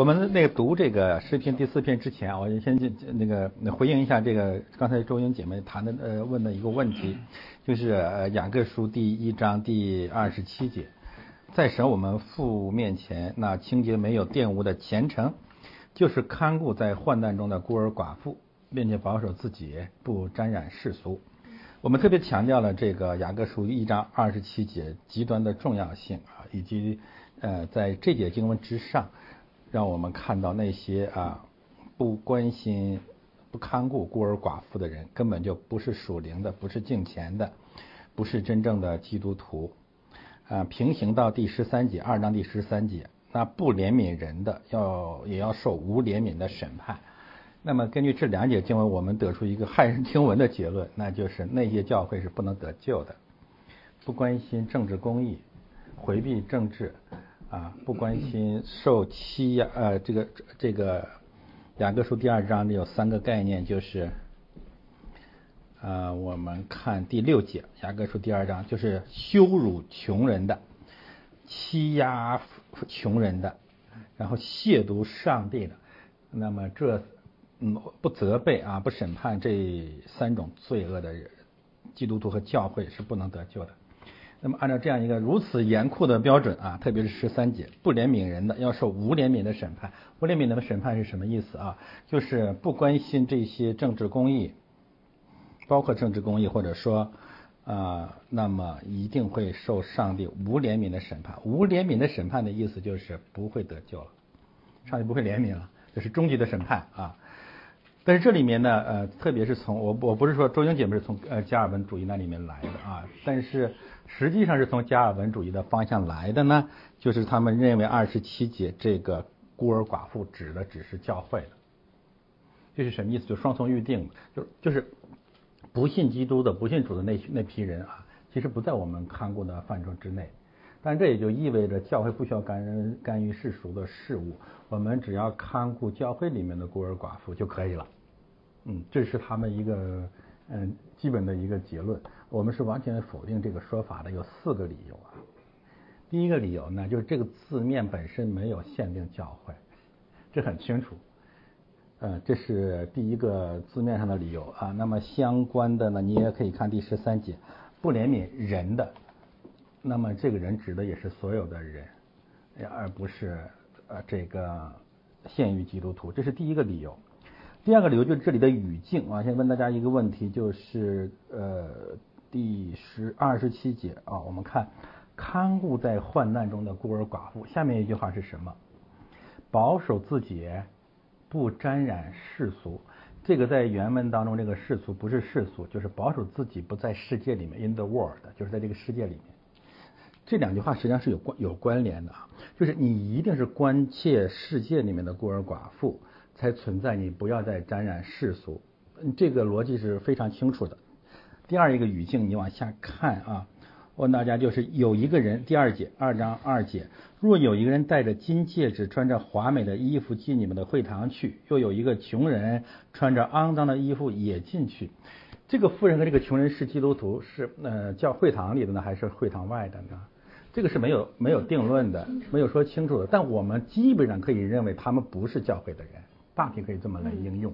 我们那个读这个诗篇第四篇之前，我就先进那个回应一下这个刚才周英姐妹谈的呃问的一个问题，就是呃雅各书第一章第二十七节，在神我们父面前，那清洁没有玷污的虔诚，就是看顾在患难中的孤儿寡妇，并且保守自己不沾染世俗。我们特别强调了这个雅各书一章二十七节极端的重要性啊，以及呃在这节经文之上。让我们看到那些啊不关心、不看顾孤儿寡妇的人，根本就不是属灵的，不是敬虔的，不是真正的基督徒。啊，平行到第十三节，二章第十三节，那不怜悯人的，要也要受无怜悯的审判。那么根据这两节经文，我们得出一个骇人听闻的结论，那就是那些教会是不能得救的。不关心政治公义，回避政治。啊，不关心受欺压，呃，这个这个雅各书第二章里有三个概念，就是，呃，我们看第六节，雅各书第二章就是羞辱穷人的，欺压穷人的，然后亵渎上帝的，那么这嗯不责备啊，不审判这三种罪恶的人，基督徒和教会是不能得救的。那么，按照这样一个如此严酷的标准啊，特别是十三节，不怜悯人的要受无怜悯的审判。无怜悯的审判是什么意思啊？就是不关心这些政治公义，包括政治公义，或者说啊，那么一定会受上帝无怜悯的审判。无怜悯的审判的意思就是不会得救了，上帝不会怜悯了，这是终极的审判啊。但是这里面呢，呃，特别是从我我不是说周英姐妹是从呃加尔文主义那里面来的啊，但是。实际上是从加尔文主义的方向来的呢，就是他们认为二十七节这个孤儿寡妇指的只是教会的，这是什么意思？就双重预定，就就是不信基督的、不信主的那那批人啊，其实不在我们看顾的范畴之内。但这也就意味着教会不需要干干预世俗的事物，我们只要看顾教会里面的孤儿寡妇就可以了。嗯，这是他们一个嗯基本的一个结论。我们是完全否定这个说法的，有四个理由啊。第一个理由呢，就是这个字面本身没有限定教会，这很清楚。呃，这是第一个字面上的理由啊。那么相关的呢，你也可以看第十三节，不怜悯人的，那么这个人指的也是所有的人，而不是呃这个限于基督徒，这是第一个理由。第二个理由就是这里的语境啊，先问大家一个问题，就是呃。第十二十七节啊，我们看看顾在患难中的孤儿寡妇。下面一句话是什么？保守自己，不沾染世俗。这个在原文当中，这个世俗不是世俗，就是保守自己不在世界里面。In the world，就是在这个世界里面。这两句话实际上是有关有关联的啊，就是你一定是关切世界里面的孤儿寡妇才存在，你不要再沾染世俗。这个逻辑是非常清楚的。第二一个语境，你往下看啊，问大家就是有一个人，第二节二章二节，若有一个人戴着金戒指，穿着华美的衣服进你们的会堂去，又有一个穷人穿着肮脏的衣服也进去，这个富人和这个穷人是基督徒，是呃叫会堂里的呢，还是会堂外的呢？这个是没有没有定论的，没有说清楚的，但我们基本上可以认为他们不是教会的人，大体可以这么来应用。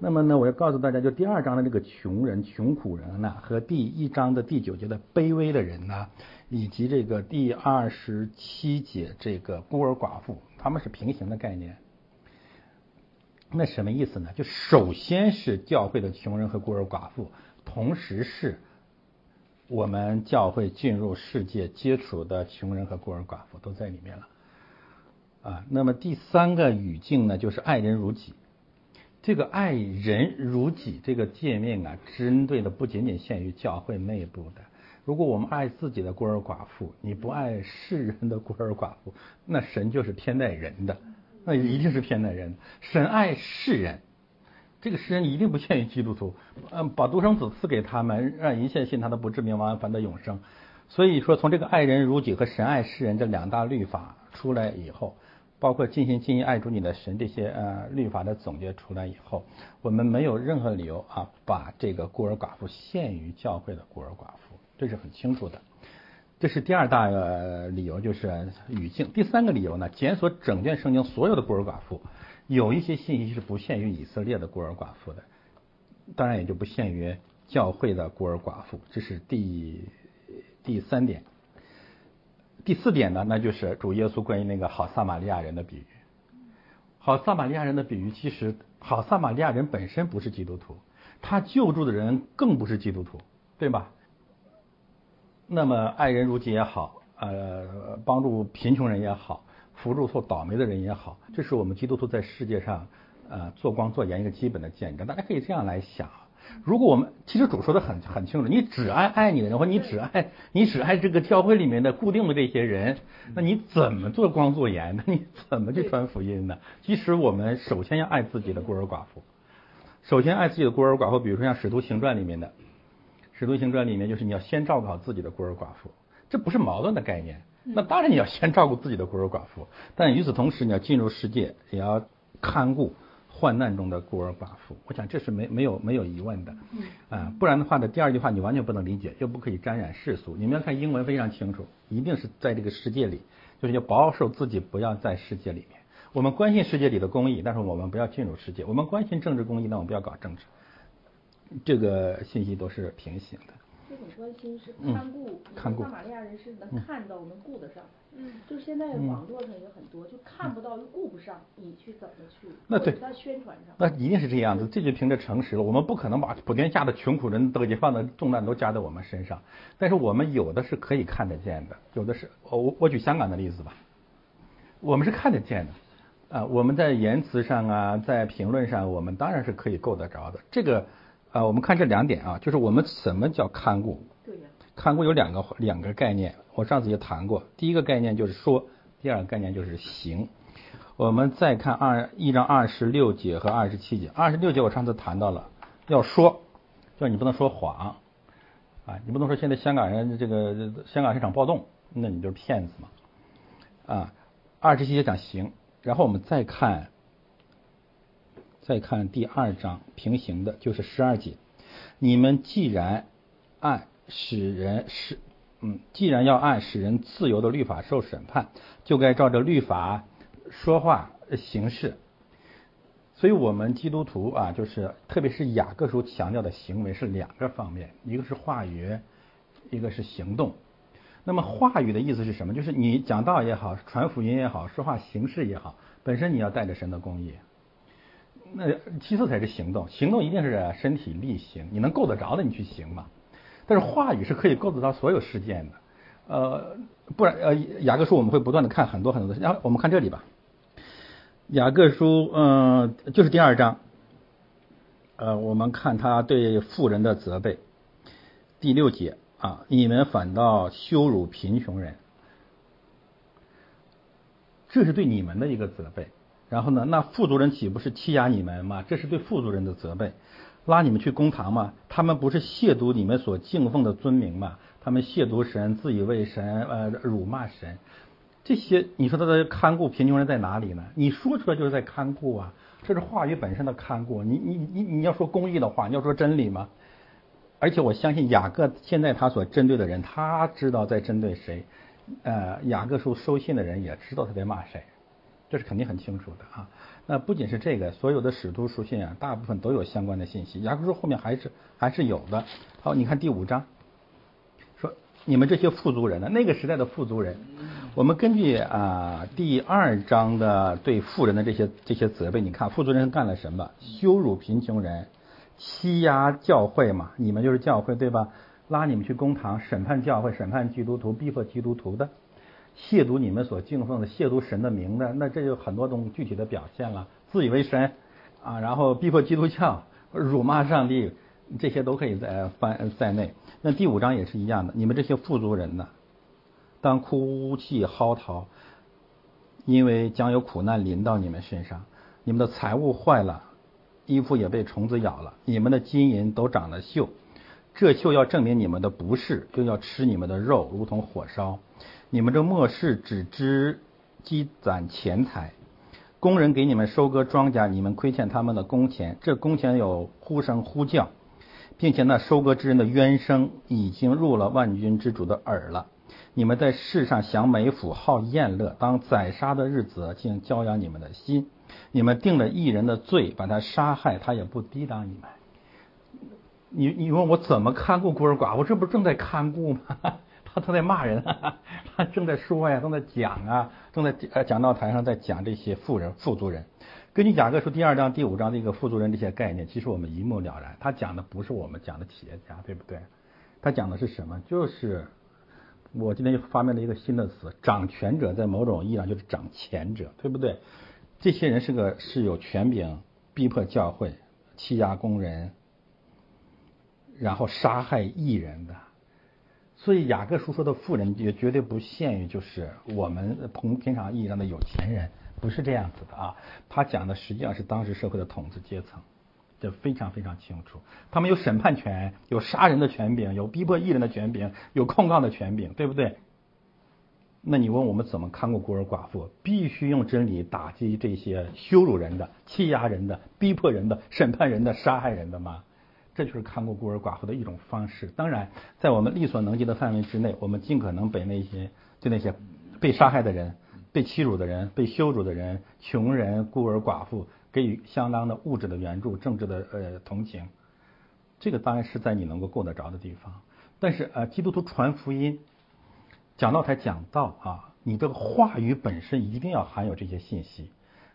那么呢，我要告诉大家，就第二章的这个穷人、穷苦人呢，和第一章的第九节的卑微的人呢，以及这个第二十七节这个孤儿寡妇，他们是平行的概念。那什么意思呢？就首先是教会的穷人和孤儿寡妇，同时是我们教会进入世界接触的穷人和孤儿寡妇都在里面了。啊，那么第三个语境呢，就是爱人如己。这个爱人如己这个界面啊，针对的不仅仅限于教会内部的。如果我们爱自己的孤儿寡妇，你不爱世人的孤儿寡妇，那神就是偏待人的，那一定是偏待人。神爱世人，这个世人一定不限于基督徒，嗯，把独生子赐给他们，让一切信他的不至灭亡，反得永生。所以说，从这个爱人如己和神爱世人这两大律法出来以后。包括尽心尽意爱主你的神这些呃律法的总结出来以后，我们没有任何理由啊把这个孤儿寡妇限于教会的孤儿寡妇，这是很清楚的。这是第二大呃理由，就是语境。第三个理由呢，检索整卷圣经所有的孤儿寡妇，有一些信息是不限于以色列的孤儿寡妇的，当然也就不限于教会的孤儿寡妇。这是第第三点。第四点呢，那就是主耶稣关于那个好撒玛利亚人的比喻。好撒玛利亚人的比喻，其实好撒玛利亚人本身不是基督徒，他救助的人更不是基督徒，对吧？那么爱人如己也好，呃，帮助贫穷人也好，扶助受倒霉的人也好，这是我们基督徒在世界上呃做光做盐一个基本的见证。大家可以这样来想：如果我们其实主说的很很清楚，你只爱爱你的人，或你只爱你只爱这个教会里面的固定的这些人，那你怎么做光做盐呢？你怎么去传福音呢？其实我们首先要爱自己的孤儿寡妇，首先爱自己的孤儿寡妇，比如说像《使徒行传》里面的。《使徒行传》里面就是你要先照顾好自己的孤儿寡妇，这不是矛盾的概念。那当然你要先照顾自己的孤儿寡妇，但与此同时你要进入世界，也要看顾患难中的孤儿寡妇。我想这是没没有没有疑问的。啊，不然的话呢，第二句话你完全不能理解，又不可以沾染世俗。你们要看英文非常清楚，一定是在这个世界里，就是要保守自己，不要在世界里面。我们关心世界里的公益，但是我们不要进入世界。我们关心政治公益，那我们不要搞政治。这个信息都是平行的。这种关心是看顾，看顾。撒玛利亚人是能看到、能顾得上。嗯。就现在网络上也很多，就看不到又顾不上，你去怎么去？那对。在宣传上。那一定是这样子，这就凭着诚实了。我们不可能把普天下的穷苦人都放的重担都加在我们身上，但是我们有的是可以看得见的，有的是，我我举香港的例子吧，我们是看得见的。啊，我们在言辞上啊，在评论上，我们当然是可以够得着的。这个。啊，我们看这两点啊，就是我们什么叫看顾？对呀。看顾有两个两个概念，我上次也谈过。第一个概念就是说，第二个概念就是行。我们再看二一章二十六节和二十七节。二十六节我上次谈到了，要说，就是你不能说谎啊，你不能说现在香港人这个香港市场暴动，那你就是骗子嘛。啊，二十七节讲行，然后我们再看。再看第二章平行的，就是十二节。你们既然按使人使嗯，既然要按使人自由的律法受审判，就该照着律法说话行事。所以，我们基督徒啊，就是特别是雅各书强调的行为是两个方面，一个是话语，一个是行动。那么，话语的意思是什么？就是你讲道也好，传福音也好，说话行事也好，本身你要带着神的公义。那其次才是行动，行动一定是身体力行，你能够得着的你去行嘛。但是话语是可以够得着所有事件的，呃，不然呃雅各书我们会不断的看很多很多的，然后我们看这里吧，雅各书嗯就是第二章，呃我们看他对富人的责备，第六节啊你们反倒羞辱贫穷人，这是对你们的一个责备。然后呢？那富足人岂不是欺压你们吗？这是对富足人的责备，拉你们去公堂吗？他们不是亵渎你们所敬奉的尊名吗？他们亵渎神，自以为神，呃，辱骂神。这些你说他的看顾贫穷人在哪里呢？你说出来就是在看顾啊，这是话语本身的看顾。你你你你要说公义的话，你要说真理吗？而且我相信雅各现在他所针对的人，他知道在针对谁。呃，雅各书收信的人也知道他在骂谁。这是肯定很清楚的啊。那不仅是这个，所有的使徒书信啊，大部分都有相关的信息。雅各书后面还是还是有的。好，你看第五章，说你们这些富足人呢，那个时代的富足人，我们根据啊第二章的对富人的这些这些责备，你看富足人干了什么？羞辱贫穷人，欺压教会嘛，你们就是教会对吧？拉你们去公堂审判教会，审判基督徒，逼迫基督徒的。亵渎你们所敬奉的，亵渎神的名的，那这就很多种具体的表现了。自以为神啊，然后逼迫基督教，辱骂上帝，这些都可以在翻在内。那第五章也是一样的，你们这些富足人呢，当哭泣嚎啕，因为将有苦难临到你们身上。你们的财物坏了，衣服也被虫子咬了，你们的金银都长了锈，这锈要证明你们的不是，又要吃你们的肉，如同火烧。你们这末世只知积攒钱财，工人给你们收割庄稼，你们亏欠他们的工钱。这工钱有呼声呼叫，并且那收割之人的冤声已经入了万军之主的耳了。你们在世上享美福，好宴乐，当宰杀的日子，竟教养你们的心。你们定了一人的罪，把他杀害，他也不抵挡你们。你你问我怎么看顾孤儿寡妇？这不正在看顾吗？他正在骂人，哈哈他正在说呀，正在讲啊，正在呃讲道台上在讲这些富人、富足人。根据雅各书第二章、第五章的一个富足人这些概念，其实我们一目了然。他讲的不是我们讲的企业家，对不对？他讲的是什么？就是我今天又发明了一个新的词，掌权者，在某种意义上就是掌钱者，对不对？这些人是个是有权柄，逼迫教会，欺压工人，然后杀害艺人的。所以雅各书说的富人也绝对不限于就是我们从平常意义上的有钱人，不是这样子的啊。他讲的实际上是当时社会的统治阶层，这非常非常清楚。他们有审判权，有杀人的权柄，有逼迫艺人的权柄，有控告的权柄，对不对？那你问我们怎么看过孤儿寡妇？必须用真理打击这些羞辱人的、欺压人的、逼迫人的、审判人的、杀害人的吗？这就是看过孤儿寡妇的一种方式。当然，在我们力所能及的范围之内，我们尽可能给那些对那些被杀害的人、被欺辱的人、被羞辱的人、穷人、孤儿寡妇给予相当的物质的援助、政治的呃同情。这个当然是在你能够够得着的地方。但是啊，基督徒传福音、讲道台讲道啊，你这个话语本身一定要含有这些信息。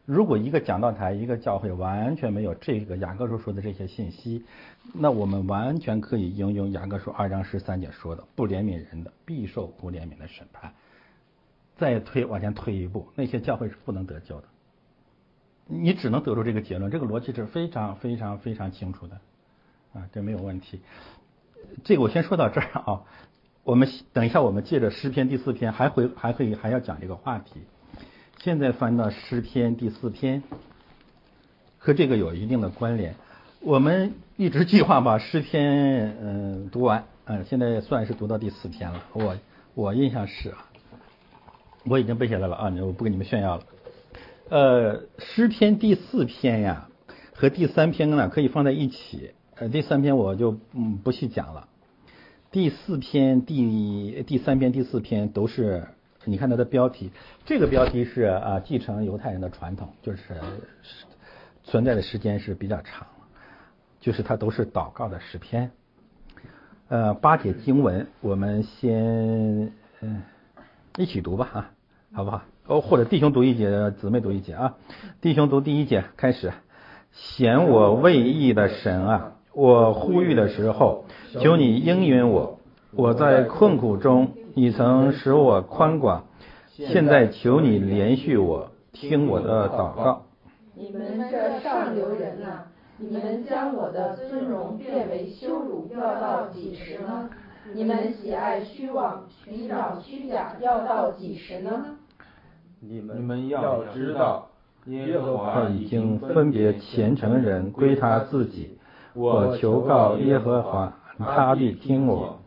如果一个讲道台、一个教会完全没有这个雅各书说的这些信息，那我们完全可以应用雅各书二章十三节说的：“不怜悯人的，必受不怜悯的审判。”再推往前推一步，那些教会是不能得救的。你只能得出这个结论，这个逻辑是非常非常非常清楚的啊，这没有问题。这个我先说到这儿啊，我们等一下我们借着诗篇第四篇还会还会还要讲这个话题。现在翻到诗篇第四篇，和这个有一定的关联。我们一直计划把诗篇嗯读完，嗯，现在算是读到第四篇了。我我印象是，我已经背下来了啊，我不跟你们炫耀了。呃，诗篇第四篇呀和第三篇呢可以放在一起，呃，第三篇我就嗯不细讲了。第四篇、第第三篇、第四篇都是。你看它的标题，这个标题是啊，继承犹太人的传统，就是存在的时间是比较长，就是它都是祷告的诗篇。呃，八节经文，我们先嗯一起读吧啊，好不好？哦，或者弟兄读一节，姊妹读一节啊。弟兄读第一节，开始。显我未义的神啊，我呼吁的时候，求你应允我，我在困苦中。你曾使我宽广，现在求你连续我，听我的祷告。你们这上流人啊，你们将我的尊荣变为羞辱，要到几时呢？你们喜爱虚妄，寻找虚假，要到几时呢？你们你们要知道，耶和华已经分别虔诚人归他自己。我求告耶和华，他必听我。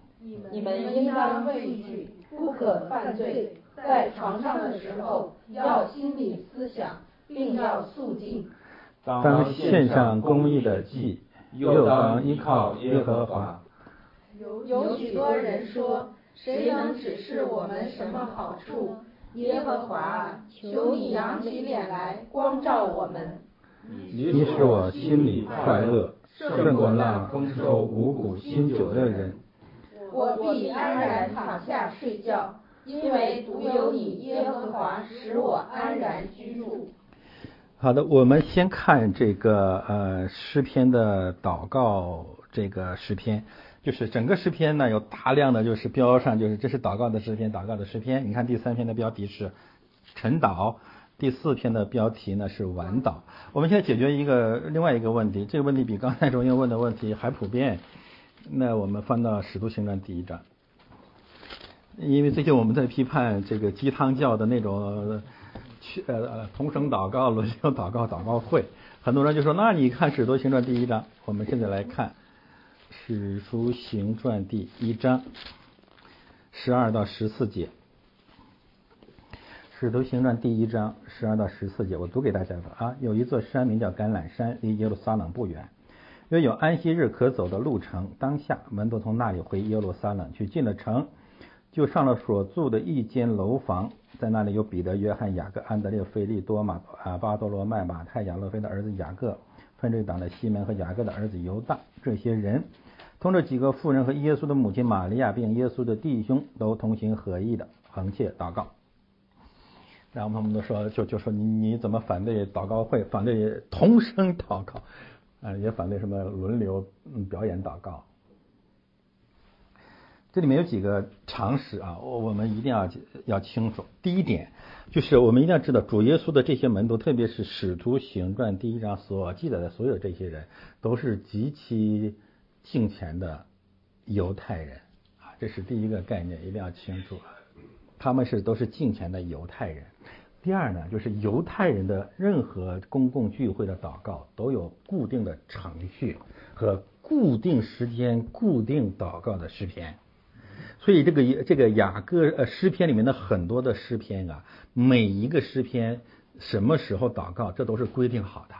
你们应当畏惧，不可犯罪。在床上的时候，要心理思想，并要肃静。当献上公义的祭，又当依靠耶和华。有许多人说：“谁能指示我们什么好处？”耶和华，求你扬起脸来，光照我们。你使我心里快乐，胜过那丰收五谷新酒的人。我必安然躺下睡觉，因为独有你耶和华使我安然居住。好的，我们先看这个呃诗篇的祷告，这个诗篇就是整个诗篇呢有大量的就是标上就是这是祷告的诗篇，祷告的诗篇。你看第三篇的标题是晨祷，第四篇的标题呢是晚祷。我们现在解决一个另外一个问题，这个问题比刚才中英问的问题还普遍。那我们翻到《使徒行传》第一章，因为最近我们在批判这个鸡汤教的那种去呃同声祷告、轮流祷告、祷告会，很多人就说：“那你看《使徒行传》第一章。”我们现在来看《使徒行传》第一章十二到十四节，《使徒行传》第一章十二到十四节，我读给大家吧啊，有一座山名叫橄榄山，离耶路撒冷不远。因为有安息日可走的路程，当下门徒从那里回耶路撒冷去，进了城，就上了所住的一间楼房，在那里有彼得、约翰、雅各、安德烈、菲利多马啊、巴多罗、麦马太、亚洛菲的儿子雅各、分队党的西门和雅各的儿子犹大这些人，同这几个妇人和耶稣的母亲玛利亚，并耶稣的弟兄都同心合意的横切祷告。然后他们都说，就就说你你怎么反对祷告会，反对同声祷告，啊，也反对什么轮流嗯表演祷告。这里面有几个常识啊，我我们一定要要清楚。第一点就是我们一定要知道，主耶稣的这些门徒，特别是使徒行传第一章所记载的所有这些人，都是极其敬虔的犹太人啊，这是第一个概念，一定要清楚。他们是都是敬虔的犹太人。第二呢，就是犹太人的任何公共聚会的祷告都有固定的程序和固定时间、固定祷告的诗篇。所以这个这个雅各呃诗篇里面的很多的诗篇啊，每一个诗篇什么时候祷告，这都是规定好的。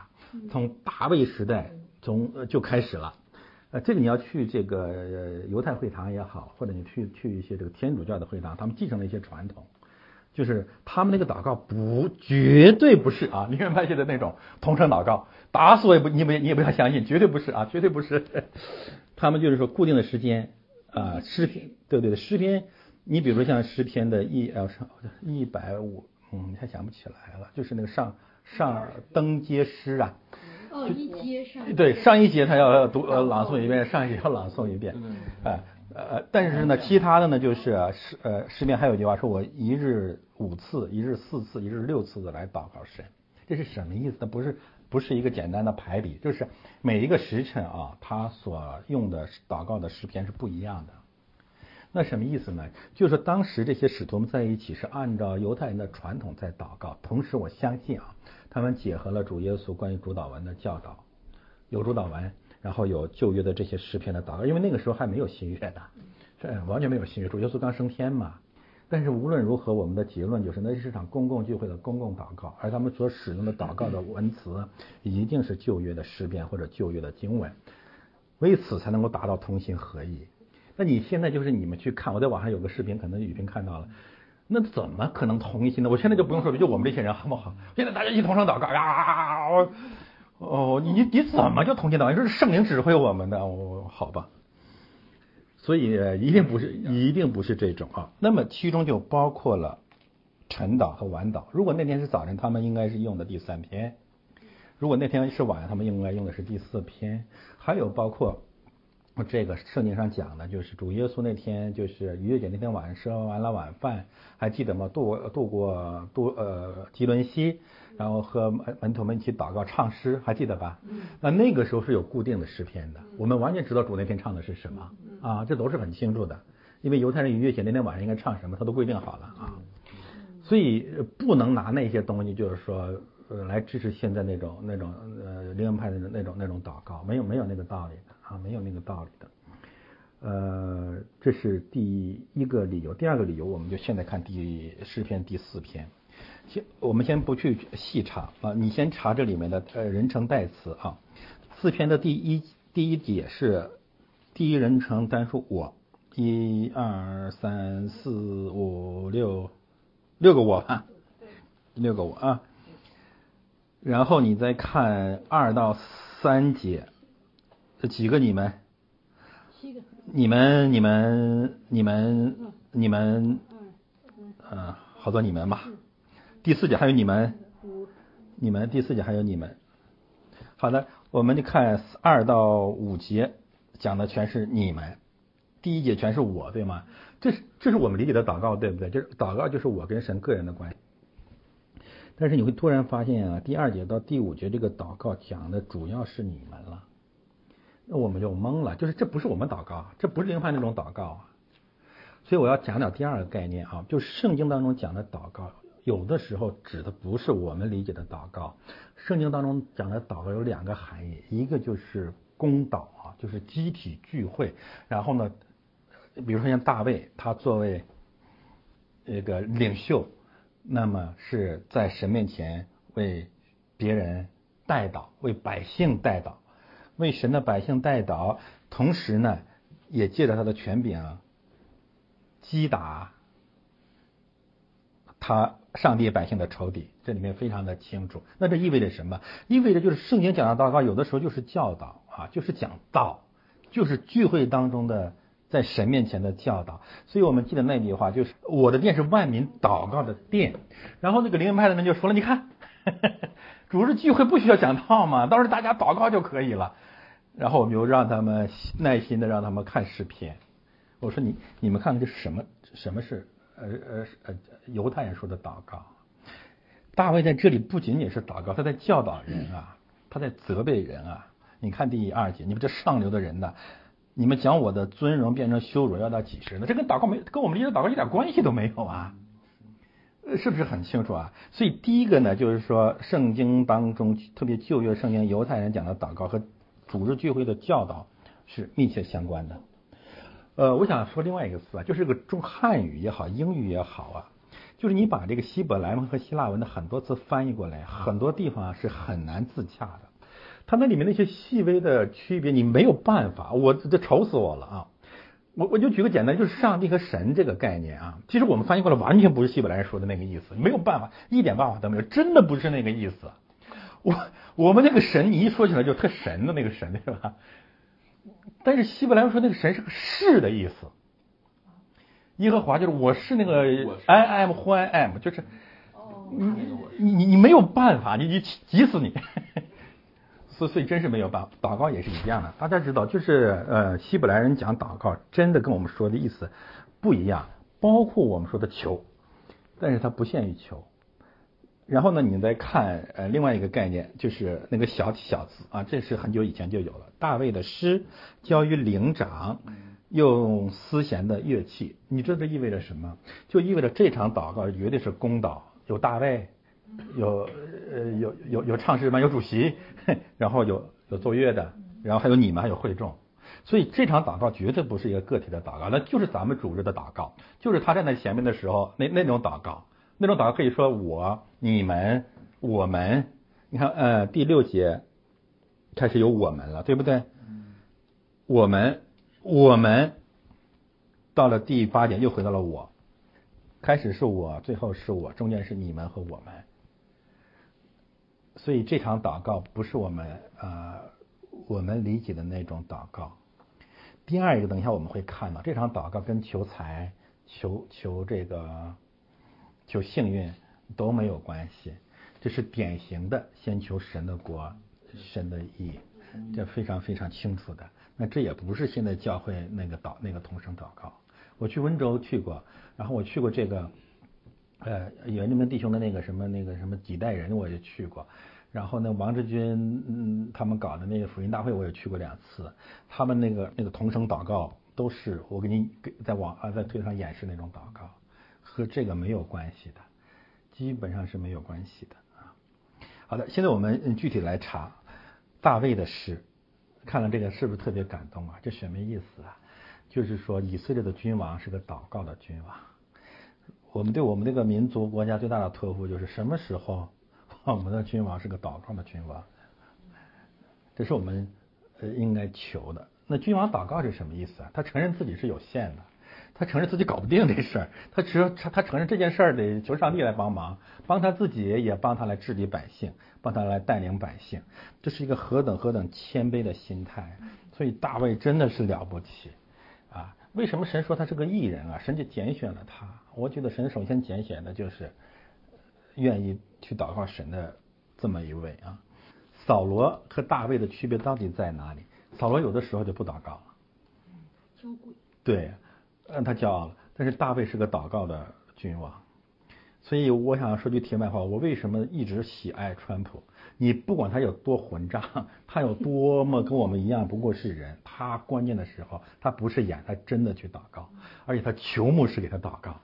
从大卫时代从就开始了，呃，这个你要去这个犹太会堂也好，或者你去去一些这个天主教的会堂，他们继承了一些传统，就是他们那个祷告不绝对不是啊，灵恩派系的那种同声祷告，打死我也不你不你也不要相信，绝对不是啊，绝对不是。他们就是说固定的时间。啊，诗篇，对对对，诗篇，你比如说像诗篇的一呃上一百五，嗯，还想不起来了，就是那个上上登阶诗啊，哦，一阶上，对，上一节他要读呃朗诵一遍，上一节要朗诵一遍，哎呃，呃但是呢，其他的呢就是呃诗篇还有一句话说，我一日五次，一日四次，一日六次的来祷告神，这是什么意思？它不是。不是一个简单的排比，就是每一个时辰啊，他所用的祷告的诗篇是不一样的。那什么意思呢？就是当时这些使徒们在一起是按照犹太人的传统在祷告，同时我相信啊，他们结合了主耶稣关于主祷文的教导，有主祷文，然后有旧约的这些诗篇的祷告，因为那个时候还没有新约的，这完全没有新约，主耶稣刚升天嘛。但是无论如何，我们的结论就是，那是场公共聚会的公共祷告，而他们所使用的祷告的文词一定是旧约的诗篇或者旧约的经文，为此才能够达到同心合意。那你现在就是你们去看，我在网上有个视频，可能雨萍看到了，那怎么可能同心呢？我现在就不用说，就我们这些人好不好？现在大家一同声祷告呀，哦，你你怎么就同情祷告？你说是圣灵指挥我们的，哦，好吧。所以一定不是，一定不是这种啊。那么其中就包括了晨祷和晚祷。如果那天是早晨，他们应该是用的第三篇；如果那天是晚上，他们应该用的是第四篇。还有包括这个圣经上讲的，就是主耶稣那天就是逾越节那天晚上吃完了晚饭，还记得吗？渡过渡过渡呃基伦西。然后和门门徒们一起祷告唱诗，还记得吧？那那个时候是有固定的诗篇的，我们完全知道主那天唱的是什么啊，这都是很清楚的。因为犹太人逾越节那天晚上应该唱什么，他都规定好了啊。所以不能拿那些东西，就是说呃来支持现在那种那种呃灵恩派的那种那种祷告，没有没有那个道理的啊，没有那个道理的。呃，这是第一个理由。第二个理由，我们就现在看第十篇第四篇。先，我们先不去细查啊，你先查这里面的呃人称代词啊。四篇的第一第一节是第一人称单数我，一二三四五六六个我啊，六个我啊。然后你再看二到三节，这几个你们？七个。你们你们你们你们，嗯，好多你们吧。第四节还有你们，你们第四节还有你们。好的，我们就看二到五节讲的全是你们，第一节全是我，对吗？这是这是我们理解的祷告，对不对？就是祷告就是我跟神个人的关系。但是你会突然发现啊，第二节到第五节这个祷告讲的主要是你们了，那我们就懵了，就是这不是我们祷告，这不是灵派那种祷告啊。所以我要讲讲第二个概念啊，就是圣经当中讲的祷告。有的时候指的不是我们理解的祷告，圣经当中讲的祷告有两个含义，一个就是公祷啊，就是集体聚会，然后呢，比如说像大卫，他作为这个领袖，那么是在神面前为别人代祷，为百姓代祷，为神的百姓代祷，同时呢，也借着他的权柄，击打他上帝百姓的仇敌，这里面非常的清楚。那这意味着什么？意味着就是圣经讲的祷告，有的时候就是教导啊，就是讲道，就是聚会当中的在神面前的教导。所以我们记得那句话，就是我的殿是万民祷告的殿。然后那个灵恩派的人就说了，你看，主日聚会不需要讲道嘛，到时大家祷告就可以了。然后我们就让他们耐心的让他们看视频。我说你你们看看这是什么？什么是呃呃呃犹太人说的祷告？大卫在这里不仅仅是祷告，他在教导人啊，他在责备人啊。你看第二节，你们这上流的人呢，你们讲我的尊荣变成羞辱，要到几时呢？这跟祷告没跟我们这些祷告一点关系都没有啊，是不是很清楚啊？所以第一个呢，就是说圣经当中，特别旧约圣经犹太人讲的祷告和主日聚会的教导是密切相关的。呃，我想说另外一个词啊，就是个中汉语也好，英语也好啊，就是你把这个希伯来文和希腊文的很多词翻译过来，很多地方是很难自洽的。它那里面那些细微的区别，你没有办法，我这愁死我了啊！我我就举个简单，就是上帝和神这个概念啊，其实我们翻译过来完全不是希伯来人说的那个意思，没有办法，一点办法都没有，真的不是那个意思。我我们那个神，你一说起来就特神的那个神，对吧？但是希伯来说那个神是个是的意思，耶和华就是我是那个 I am who I am，就是你你你你没有办法，你你急死你，所以真是没有办法。祷告也是一样的，大家知道，就是呃希伯来人讲祷告，真的跟我们说的意思不一样，包括我们说的求，但是它不限于求。然后呢，你再看呃另外一个概念，就是那个小小字啊，这是很久以前就有了。大卫的诗交于灵长，用丝弦的乐器，你知道这意味着什么？就意味着这场祷告绝对是公道，有大卫，有呃有有有唱诗班，有主席，然后有有奏乐的，然后还有你们，还有会众。所以这场祷告绝对不是一个个体的祷告，那就是咱们组织的祷告，就是他站在前面的时候那那种祷告。那种祷告可以说我、你们、我们，你看，呃，第六节开始有我们了，对不对？我们，我们，到了第八节又回到了我，开始是我，最后是我，中间是你们和我们。所以这场祷告不是我们呃我们理解的那种祷告。第二一个，等一下我们会看到，这场祷告跟求财、求求这个。求幸运都没有关系，这是典型的先求神的国、神的义，这非常非常清楚的。那这也不是现在教会那个祷那个同声祷告。我去温州去过，然后我去过这个呃原住民弟兄的那个什么那个什么几代人我也去过，然后呢王志军嗯他们搞的那个福音大会我也去过两次，他们那个那个同声祷告都是我给你给在网啊在推特上演示那种祷告。和这个没有关系的，基本上是没有关系的啊。好的，现在我们具体来查大卫的诗，看了这个是不是特别感动啊？这什么意思啊？就是说以色列的君王是个祷告的君王。我们对我们这个民族国家最大的托付就是什么时候我们的君王是个祷告的君王？这是我们呃应该求的。那君王祷告是什么意思啊？他承认自己是有限的。他承认自己搞不定这事儿，他只他他承认这件事儿得求上帝来帮忙，帮他自己也帮他来治理百姓，帮他来带领百姓，这是一个何等何等谦卑的心态。所以大卫真的是了不起啊！为什么神说他是个艺人啊？神就拣选了他。我觉得神首先拣选的就是愿意去祷告神的这么一位啊。扫罗和大卫的区别到底在哪里？扫罗有的时候就不祷告了，娇贵。对。让他骄傲了，但是大卫是个祷告的君王，所以我想说句题外话，我为什么一直喜爱川普？你不管他有多混账，他有多么跟我们一样不过是人，他关键的时候他不是演，他真的去祷告，而且他求牧师给他祷告，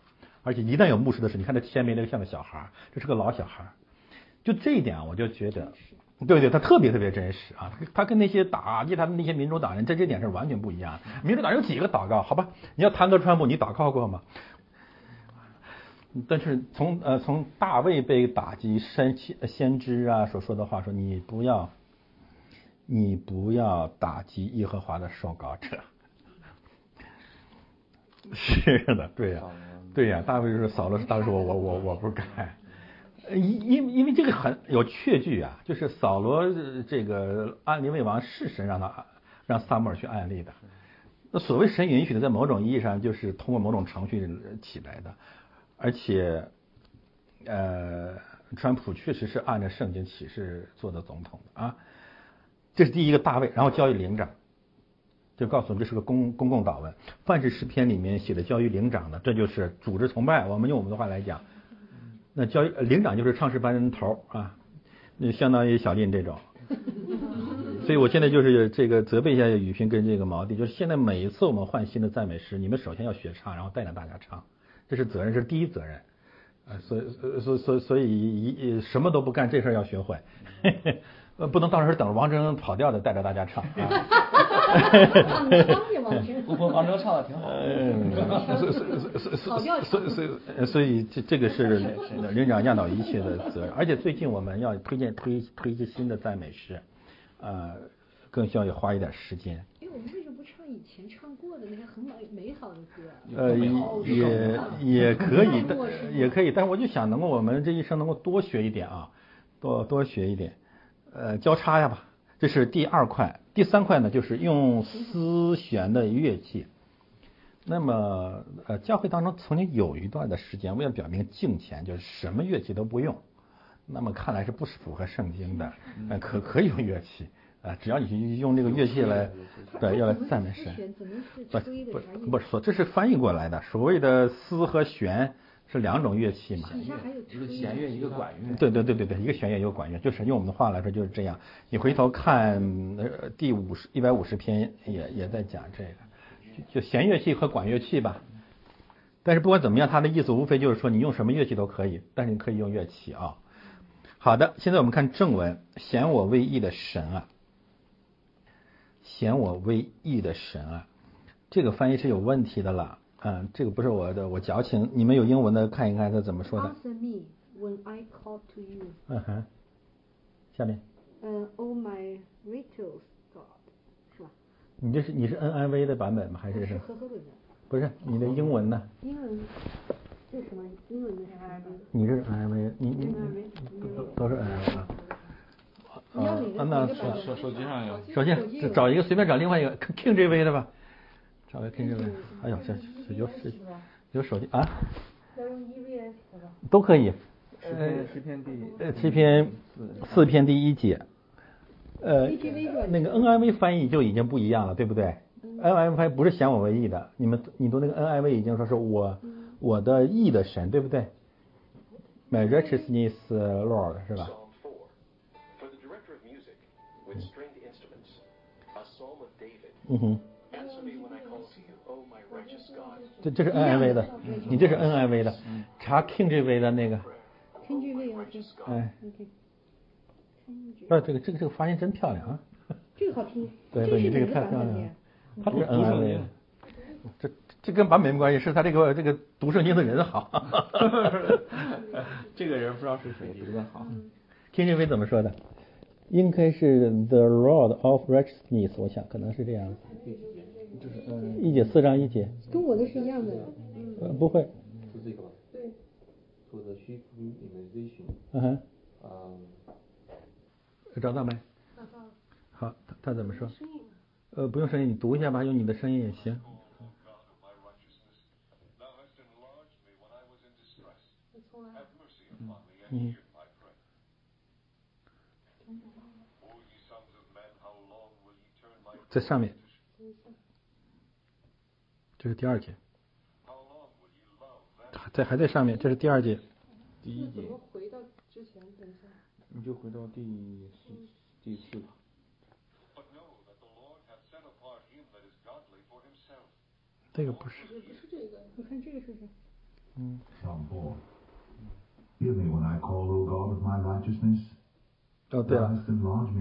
而且一旦有牧师的时候，你看他签名那个像个小孩，这是个老小孩，就这一点我就觉得。对对，他特别特别真实啊！他跟那些打击他的那些民主党人在这点上完全不一样。民主党人有几个祷告？好吧，你要弹劾川普，你祷告过吗？但是从呃从大卫被打击先先知啊所说的话说，你不要你不要打击耶和华的受膏者。是的，对呀，对呀，大卫是扫罗是大卫说，我我我我不该。因因因为这个很有确据啊，就是扫罗这个安利为王是神让他让撒母耳去安利的。那所谓神允许的，在某种意义上就是通过某种程序起来的，而且呃，川普确实是按照圣经启示做的总统的啊。这是第一个大卫，然后教育灵长，就告诉我们这是个公公共祷文。范式诗篇里面写的教育灵长的，这就是组织崇拜。我们用我们的话来讲。那教领长就是唱诗班人头啊，那相当于小林这种，所以我现在就是这个责备一下雨萍跟这个毛弟，就是现在每一次我们换新的赞美诗，你们首先要学唱，然后带领大家唱，这是责任，是第一责任，呃，所以所所所以一什么都不干，这事儿要学会。呃，不能到时候等着王铮跑调的带着大家唱。啊 哈 哈不过王铮唱的挺好。嗯，所以所以所以所以所以所以这这个是领长压倒一切的责任，而且最近我们要推荐推推一些新的赞美诗，呃，更需要花一点时间。因为我们为什么不唱以前唱过的那些很美美好的歌？呃，也也可以，但也可以，但是我就想能够我们这一生能够多学一点啊，多多学一点。呃，交叉呀吧，这是第二块。第三块呢，就是用丝弦的乐器。那么，呃，教会当中曾经有一段的时间，为了表明敬虔，就是什么乐器都不用。那么看来是不符合圣经的。呃，可可以用乐器啊，只要你用这个乐器来，对，要来赞美神。不不不是说，这是翻译过来的。所谓的丝和弦。是两种乐器嘛？一个弦乐，一个管乐。对对对对对，一个弦乐，一个管乐，就是用我们的话来说就是这样。你回头看呃第五十一百五十篇也也在讲这个，就弦乐器和管乐器吧。但是不管怎么样，它的意思无非就是说你用什么乐器都可以，但是你可以用乐器啊。好的，现在我们看正文，显我为义的神啊，显我为义的神啊，这个翻译是有问题的了。嗯，这个不是我的，我矫情。你们有英文的看一看他怎么说的。Answer me when I call to you。嗯哼，下面。嗯，Oh my Rachel's God，是吧？你这是你是 NIV 的版本吗？还是是和合本的？不是，你的英文呢？英文这什么？英文的 NIV。你这是 NIV，你你都都是 NIV 啊。啊，那手手手机上有。首先找一个，随便找另外一个 KJV 的吧。找个 KJV。哎呦，这。有手有手机啊？要用 EVS 吧？都可以。呃，七篇第呃七篇四篇第一节。呃，那个 NIV 翻译就已经不一样了，对不对？NIV 翻译不是显我为义的，你们你读那个 NIV 已经说是我我的义的神，对不对？My righteousness Lord 是吧？嗯哼。这这是 NIV 的，你这是 NIV 的，查 King J V 的那个。KJV 啊，哎。不，这个这个这个发音真漂亮啊。这个好听。对对，你这个太漂亮了。他是 NIV。这这跟版本没关系，是他这个这个读圣经的人好。这个人不知道是谁，读的好。KJV 怎么说的？应该是 The Lord of Righteousness，我想可能是这样。一节四章一节，跟我的是一样的。呃，不会。是这个吧？对。For the sheep immunization。嗯哼。嗯。找到没？找到。好，他他怎么说？呃，不用声音，你读一下吧，用你的声音也行。嗯。在上面。这是第二节，在还在上面，这是第二节。第一节。回到之前？等一下。你就回到第四第四吧。这个不是。不是这个，你看这个是谁？嗯。哦，对了，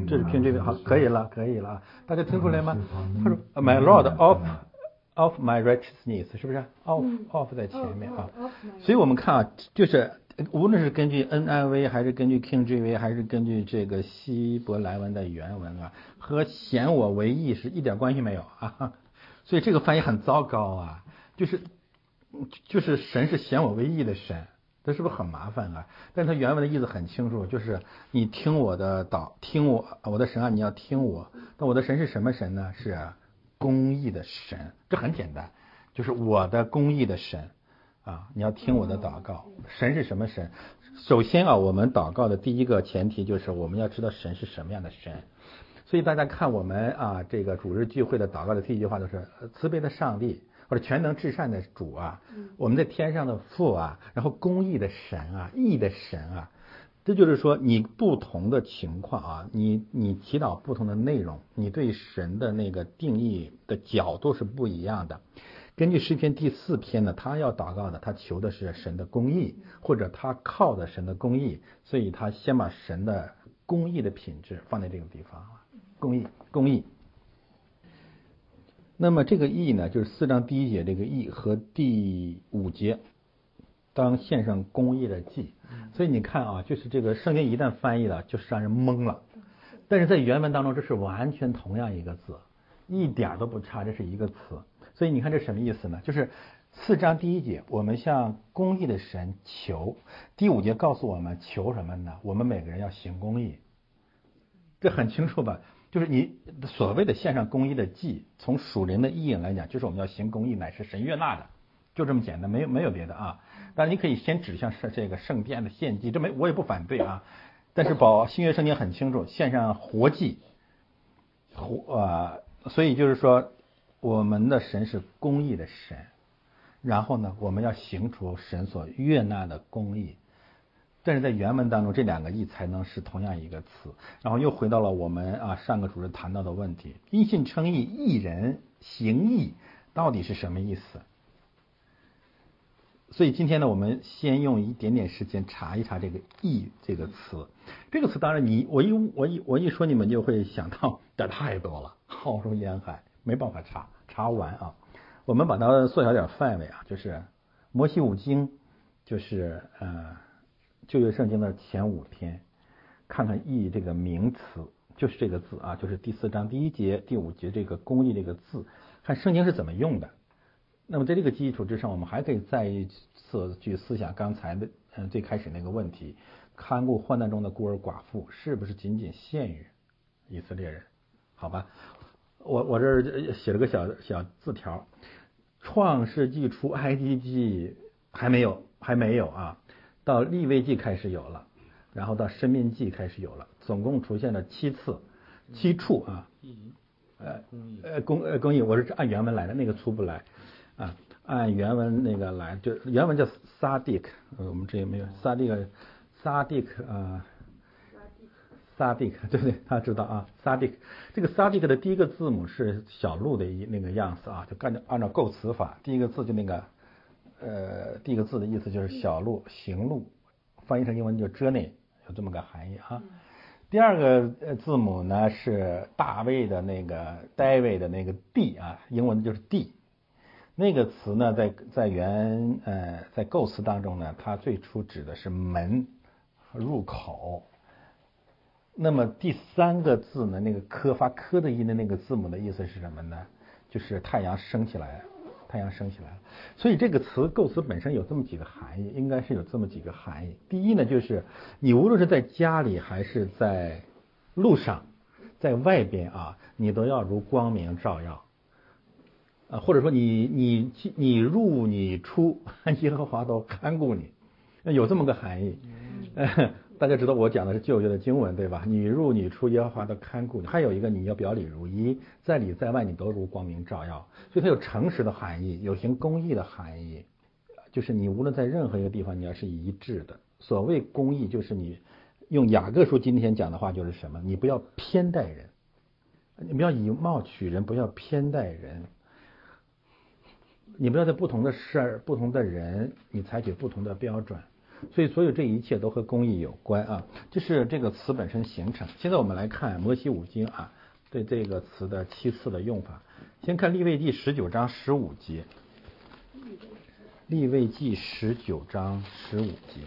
这是拼这个，好，可以了，可以了，大家听出来吗？他说，My Lord of。Of my righteousness 是不是？Of of 在前面啊，所以我们看啊，就是无论是根据 NIV 还是根据 King JV 还是根据这个希伯来文的原文啊，和显我为义是一点关系没有啊，所以这个翻译很糟糕啊，就是就是神是显我为义的神，这是不是很麻烦啊？但是它原文的意思很清楚，就是你听我的导，听我我的神啊，你要听我。那我的神是什么神呢？是公义的神，这很简单，就是我的公义的神啊，你要听我的祷告。神是什么神？首先啊，我们祷告的第一个前提就是我们要知道神是什么样的神。所以大家看我们啊，这个主日聚会的祷告的第一句话就是慈悲的上帝或者全能至善的主啊，我们在天上的父啊，然后公义的神啊，义的神啊，这就是说你不同的情况啊，你你祈祷不同的内容，你对神的那个定义的角度是不一样的。根据诗篇第四篇呢，他要祷告的，他求的是神的公义，或者他靠的神的公义，所以他先把神的公义的品质放在这个地方了。公益，公益。那么这个义呢，就是四章第一节这个义和第五节，当献上公益的祭。所以你看啊，就是这个圣经一旦翻译了，就是让人懵了。但是在原文当中，这是完全同样一个字，一点都不差，这是一个词。所以你看这什么意思呢？就是四章第一节，我们向公益的神求；第五节告诉我们求什么呢？我们每个人要行公益，这很清楚吧？就是你所谓的献上公益的祭，从属灵的意义来讲，就是我们要行公益，乃是神悦纳的，就这么简单，没有没有别的啊。但你可以先指向圣这个圣殿的献祭，这没我也不反对啊。但是保新约圣经很清楚，献上活祭，活啊，所以就是说我们的神是公义的神，然后呢，我们要行出神所悦纳的公义。但是在原文当中，这两个义才能是同样一个词。然后又回到了我们啊上个主任谈到的问题：因信称义，义人行义，到底是什么意思？所以今天呢，我们先用一点点时间查一查这个“义”这个词。这个词当然你我一我一我一说，你们就会想到 的太多了，浩如烟海，没办法查查完啊。我们把它缩小点范围啊，就是摩西五经，就是呃。旧约圣经的前五篇，看看“义”这个名词，就是这个字啊，就是第四章第一节、第五节这个“公义”这个字，看圣经是怎么用的。那么在这个基础之上，我们还可以再一次去思想刚才的嗯最开始那个问题：看顾患难中的孤儿寡妇，是不是仅仅限于以色列人？好吧，我我这儿写了个小小字条：创世纪出埃及记还没有，还没有啊。到立位记开始有了，然后到生命记开始有了，总共出现了七次，七处啊。呃呃公呃公益，我是按原文来的，那个出不来啊，按原文那个来，就原文叫萨迪克，我们这也没有 Sadiq，Sadiq 啊，萨迪克对不对？他知道啊，，Sadiq，这个 Sadiq 的第一个字母是小鹿的一那个样子啊，就按照按照构词法，第一个字就那个。呃，第一个字的意思就是小鹿、行路，翻译成英文就 journey，有这么个含义啊。第二个字母呢是大卫的那个 David 的那个 D 啊，英文就是 D。那个词呢，在在原呃在构词当中呢，它最初指的是门入口。那么第三个字呢，那个科发科的音的那个字母的意思是什么呢？就是太阳升起来。太阳升起来了，所以这个词构词本身有这么几个含义，应该是有这么几个含义。第一呢，就是你无论是在家里还是在路上，在外边啊，你都要如光明照耀，啊，或者说你你你入你出，耶和华都看顾你，有这么个含义。大家知道我讲的是旧约的经文对吧？你入你出，耶和华都看顾你。还有一个你要表里如一，在里在外你都如光明照耀。所以它有诚实的含义，有行公义的含义，就是你无论在任何一个地方，你要是一致的。所谓公义，就是你用雅各书今天讲的话，就是什么？你不要偏待人，你不要以貌取人，不要偏待人，你不要在不同的事儿、不同的人，你采取不同的标准。所以，所有这一切都和公益有关啊，这是这个词本身形成。现在我们来看摩西五经啊，对这个词的七次的用法。先看立位记十九章十五节。立位记十九章十五节。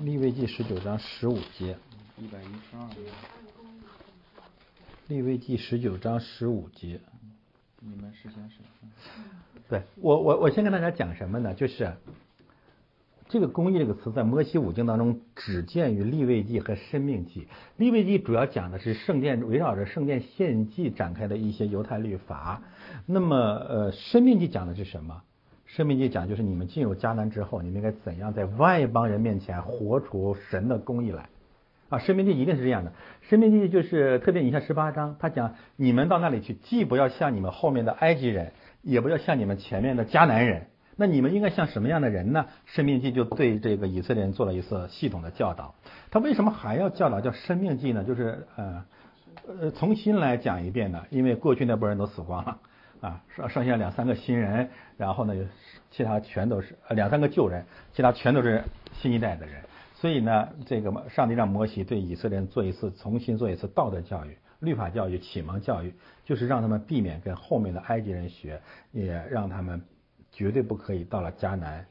立位记十九章十五节。一百一十二。立位记十九章十五节。你们实行审判。对我我我先跟大家讲什么呢？就是这个公义这个词在摩西五经当中只见于立位记和生命记。立位记主要讲的是圣殿围绕着圣殿献祭展开的一些犹太律法。那么呃，生命记讲的是什么？生命记讲就是你们进入迦南之后，你们应该怎样在外邦人面前活出神的公义来。啊，生命记一定是这样的。生命记就是特别，你看十八章，他讲你们到那里去，既不要像你们后面的埃及人，也不要像你们前面的迦南人。那你们应该像什么样的人呢？生命记就对这个以色列人做了一次系统的教导。他为什么还要教导叫生命记呢？就是呃呃重新来讲一遍呢，因为过去那波人都死光了啊，剩剩下两三个新人，然后呢，其他全都是呃两三个旧人，其他全都是新一代的人。所以呢，这个上帝让摩西对以色列人做一次重新做一次道德教育、律法教育、启蒙教育，就是让他们避免跟后面的埃及人学，也让他们绝对不可以到了迦南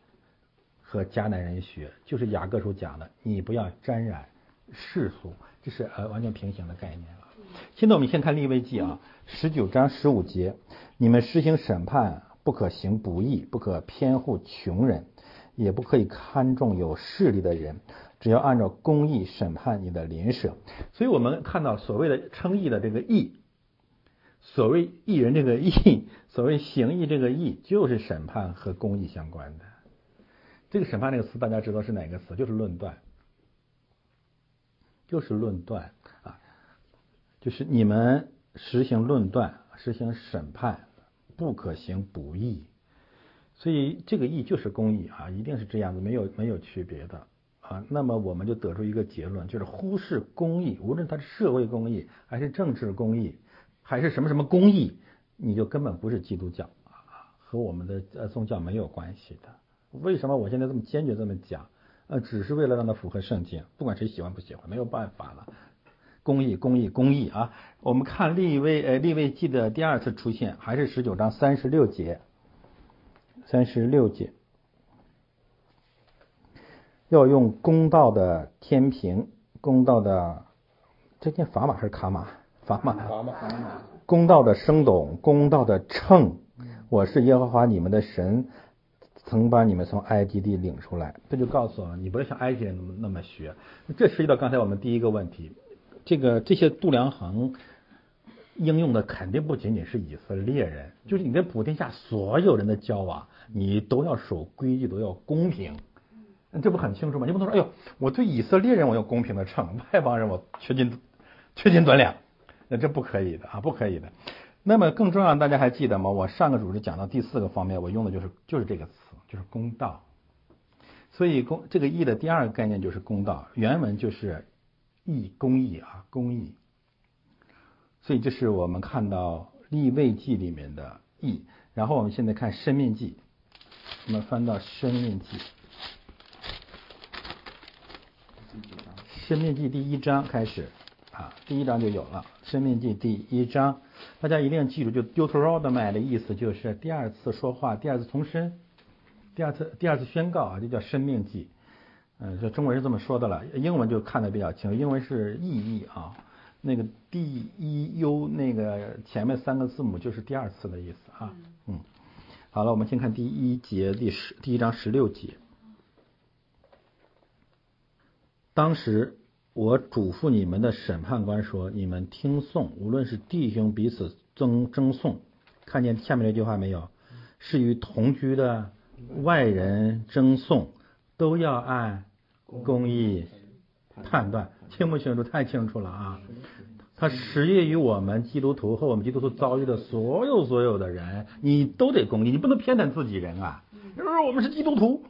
和迦南人学。就是雅各书讲的，你不要沾染世俗，这是呃完全平行的概念了。现在我们先看利未记啊，十九章十五节，你们实行审判，不可行不义，不可偏护穷人。也不可以看重有势力的人，只要按照公义审判你的邻舍。所以我们看到所谓的称义的这个义，所谓义人这个义，所谓行义这个义，就是审判和公义相关的。这个审判这个词大家知道是哪个词？就是论断，就是论断啊，就是你们实行论断，实行审判，不可行不义。所以这个义就是公义啊，一定是这样子，没有没有区别的啊。那么我们就得出一个结论，就是忽视公义，无论它是社会公义，还是政治公义，还是什么什么公义，你就根本不是基督教啊，和我们的呃宗教没有关系的。为什么我现在这么坚决这么讲？呃，只是为了让它符合圣经，不管谁喜欢不喜欢，没有办法了。公义，公义，公义啊！我们看立位呃立位记的第二次出现，还是十九章三十六节。三十六节，要用公道的天平，公道的这件砝码还是卡码？砝码。砝码。公道的升斗，公道的秤。我是耶和华你们的神，曾把你们从埃及地领出来。这就告诉我们，你不要像埃及人那么那么学。这涉及到刚才我们第一个问题，这个这些度量衡。应用的肯定不仅仅是以色列人，就是你跟普天下所有人的交往，你都要守规矩，都要公平，这不很清楚吗？你不能说，哎呦，我对以色列人我要公平的称，外邦人我缺斤缺斤短两，那这不可以的啊，不可以的。那么更重要，大家还记得吗？我上个主持讲到第四个方面，我用的就是就是这个词，就是公道。所以公这个义的第二个概念就是公道，原文就是义公义啊，公义。所以这是我们看到立位记里面的义，然后我们现在看生命记，我们翻到生命记，生命记第一章开始啊，第一章就有了。生命记第一章，大家一定要记住，就 Deuteronomy 的意思就是第二次说话，第二次重申，第二次第二次宣告啊，就叫生命记，嗯，这中文是这么说的了，英文就看得比较清，英文是意义啊。那个 D E U 那个前面三个字母就是第二次的意思啊，嗯，好了，我们先看第一节第十第一章十六节。当时我嘱咐你们的审判官说：“你们听讼，无论是弟兄彼此争争讼，看见下面这句话没有？是与同居的外人争讼，都要按公义。”判断清不清楚？太清楚了啊！他实业于我们基督徒和我们基督徒遭遇的所有所有的人，你都得公义，你不能偏袒自己人啊！就是我们是基督徒，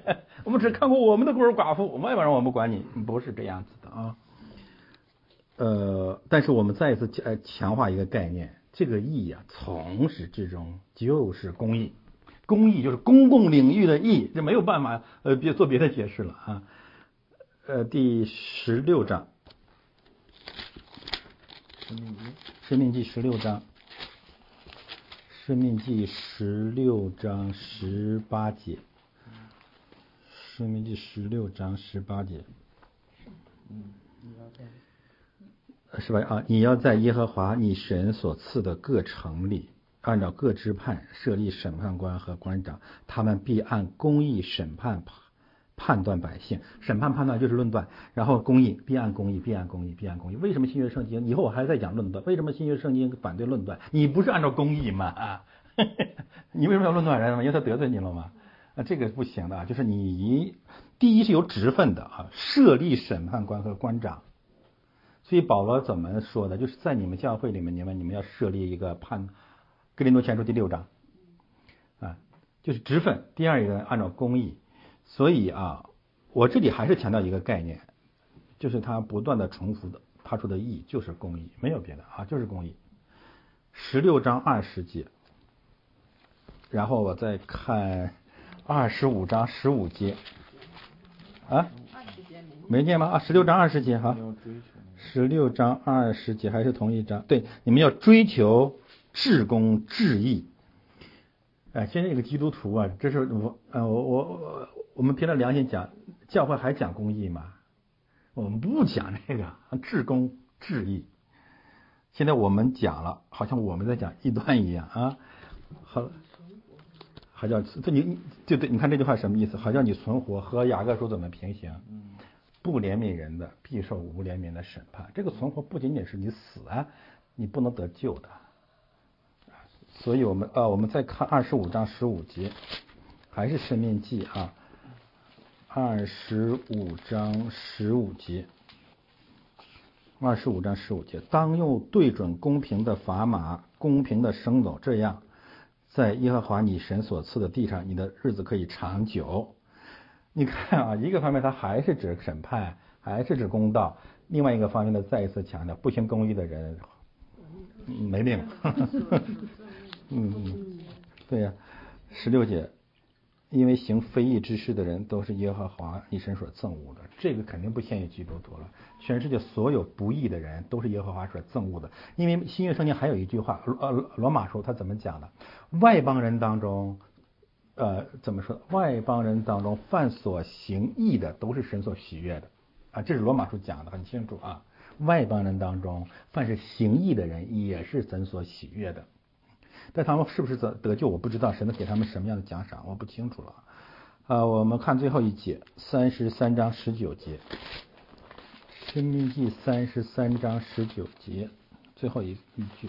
我们只看过我们的孤儿寡妇，外边人我们管你，不是这样子的啊。呃，但是我们再一次强强化一个概念，这个义啊，从始至终就是公义，公义就是公共领域的义，这没有办法呃别做别的解释了啊。呃，第十六章，《生命记》生命记十六章，生命记十六章十八节，生命记十六章十八节，嗯，你要在是吧？啊，你要在耶和华你神所赐的各城里按照各支派设立审判官和官长，他们必按公义审判判断百姓。审判判断就是论断，然后公义必按公义，必按公义，必按公义。为什么新约圣经？以后我还在讲论断。为什么新约圣经反对论断？你不是按照公义吗？啊，你为什么要论断人因为他得罪你了吗？啊，这个不行的，就是你一第一是有职分的啊，设立审判官和官长。所以保罗怎么说的？就是在你们教会里面，你们你们要设立一个判。格林多前书第六章，啊，就是职分。第二一个按照公义，所以啊，我这里还是强调一个概念，就是他不断的重复的他说的意义就是公益，没有别的啊，就是公益。十六章二十节，然后我再看二十五章十五节，啊，没念吗？啊，十六章二十节哈，十六章二十节还是同一章？对，你们要追求。至公至义，哎，现在这个基督徒啊，这是我，呃，我我我，们凭着良心讲，教会还讲公义吗？我们不讲这个 至公至义。现在我们讲了，好像我们在讲异端一样啊。好，好像这你就对，你看这句话什么意思？好像你存活和雅各书怎么平行？不怜悯人的，必受无怜悯的审判。这个存活不仅仅是你死啊，你不能得救的。所以我们呃，我们再看二十五章十五节，还是生命记啊，二十五章十五节，二十五章十五节，当用对准公平的砝码，公平的升斗，这样，在耶和华你神所赐的地上，你的日子可以长久。你看啊，一个方面他还是指审判，还是指公道；另外一个方面呢，再一次强调，不行公义的人没命。嗯嗯，对呀，十六节，因为行非义之事的人都是耶和华一生所憎恶的，这个肯定不限于基督徒了，全世界所有不义的人都是耶和华所憎恶的。因为新约圣经还有一句话，呃罗马书他怎么讲的？外邦人当中，呃怎么说？外邦人当中犯所行义的都是神所喜悦的啊，这是罗马书讲的很清楚啊。外邦人当中凡是行义的人也是神所喜悦的。但他们是不是得得救，我不知道，神能给他们什么样的奖赏，我不清楚了。啊，我们看最后一节，三十三章十九节，《生命记》三十三章十九节，最后一一句，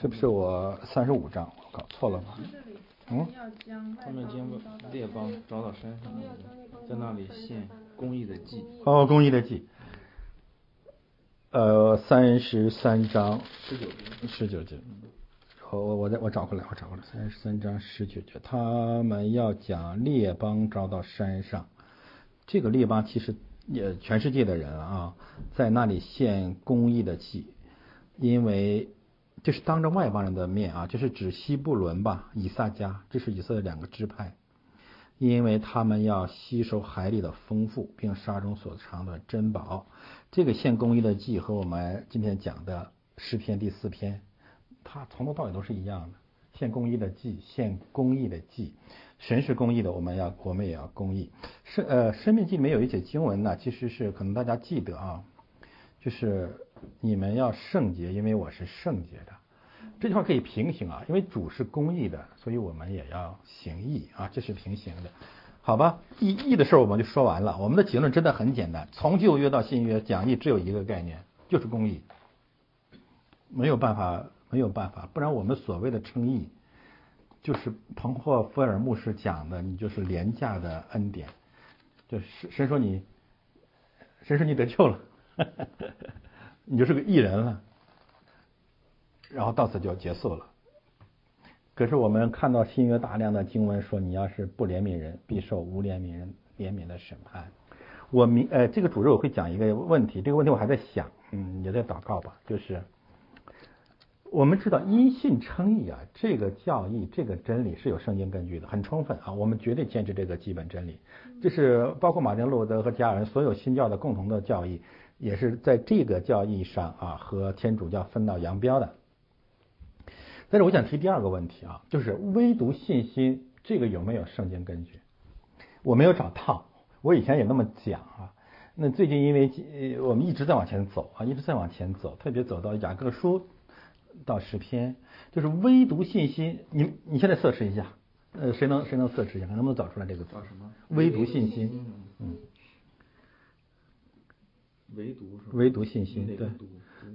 是不是我三十五章？我搞错了吗？嗯？他们将列邦招到山上，在那里献公益的祭。哦，公益的祭。呃，三十三章十九节，十九节，我我我再我找回来，我找回来，三十三章十九节，他们要讲列邦招到山上，这个列邦其实也全世界的人啊，在那里献公益的祭，因为这是当着外邦人的面啊，就是指西布伦吧，以撒家，这是以色列两个支派，因为他们要吸收海里的丰富，并沙中所藏的珍宝。这个献公益的祭和我们今天讲的诗篇第四篇，它从头到尾都是一样的。献公益的祭，献公益的祭，神是公益的，我们要我们也要公益。生呃，生命记里面有一节经文呢，其实是可能大家记得啊，就是你们要圣洁，因为我是圣洁的。这句话可以平行啊，因为主是公益的，所以我们也要行义啊，这是平行的。好吧，义义的事儿我们就说完了。我们的结论真的很简单，从旧约到新约讲义只有一个概念，就是公义。没有办法，没有办法，不然我们所谓的称义，就是彭霍菲尔牧师讲的，你就是廉价的恩典，就是谁说你，谁说你得救了，你就是个义人了，然后到此就结束了。可是我们看到新约大量的经文说，你要是不怜悯人，必受无怜悯人怜悯的审判。我明呃，这个主日我会讲一个问题，这个问题我还在想，嗯，也在祷告吧。就是我们知道因信称义啊，这个教义这个真理是有圣经根据的，很充分啊。我们绝对坚持这个基本真理，这是包括马丁路德和加尔文所有新教的共同的教义，也是在这个教义上啊和天主教分道扬镳的。但是我想提第二个问题啊，就是唯独信心这个有没有圣经根据？我没有找到，我以前也那么讲啊。那最近因为我们一直在往前走啊，一直在往前走，特别走到雅各书到十篇，就是唯独信心。你你现在测试一下，呃，谁能谁能测试一下，看能不能找出来这个？找什么？唯独信心。嗯。唯独是吧？唯独信心，对。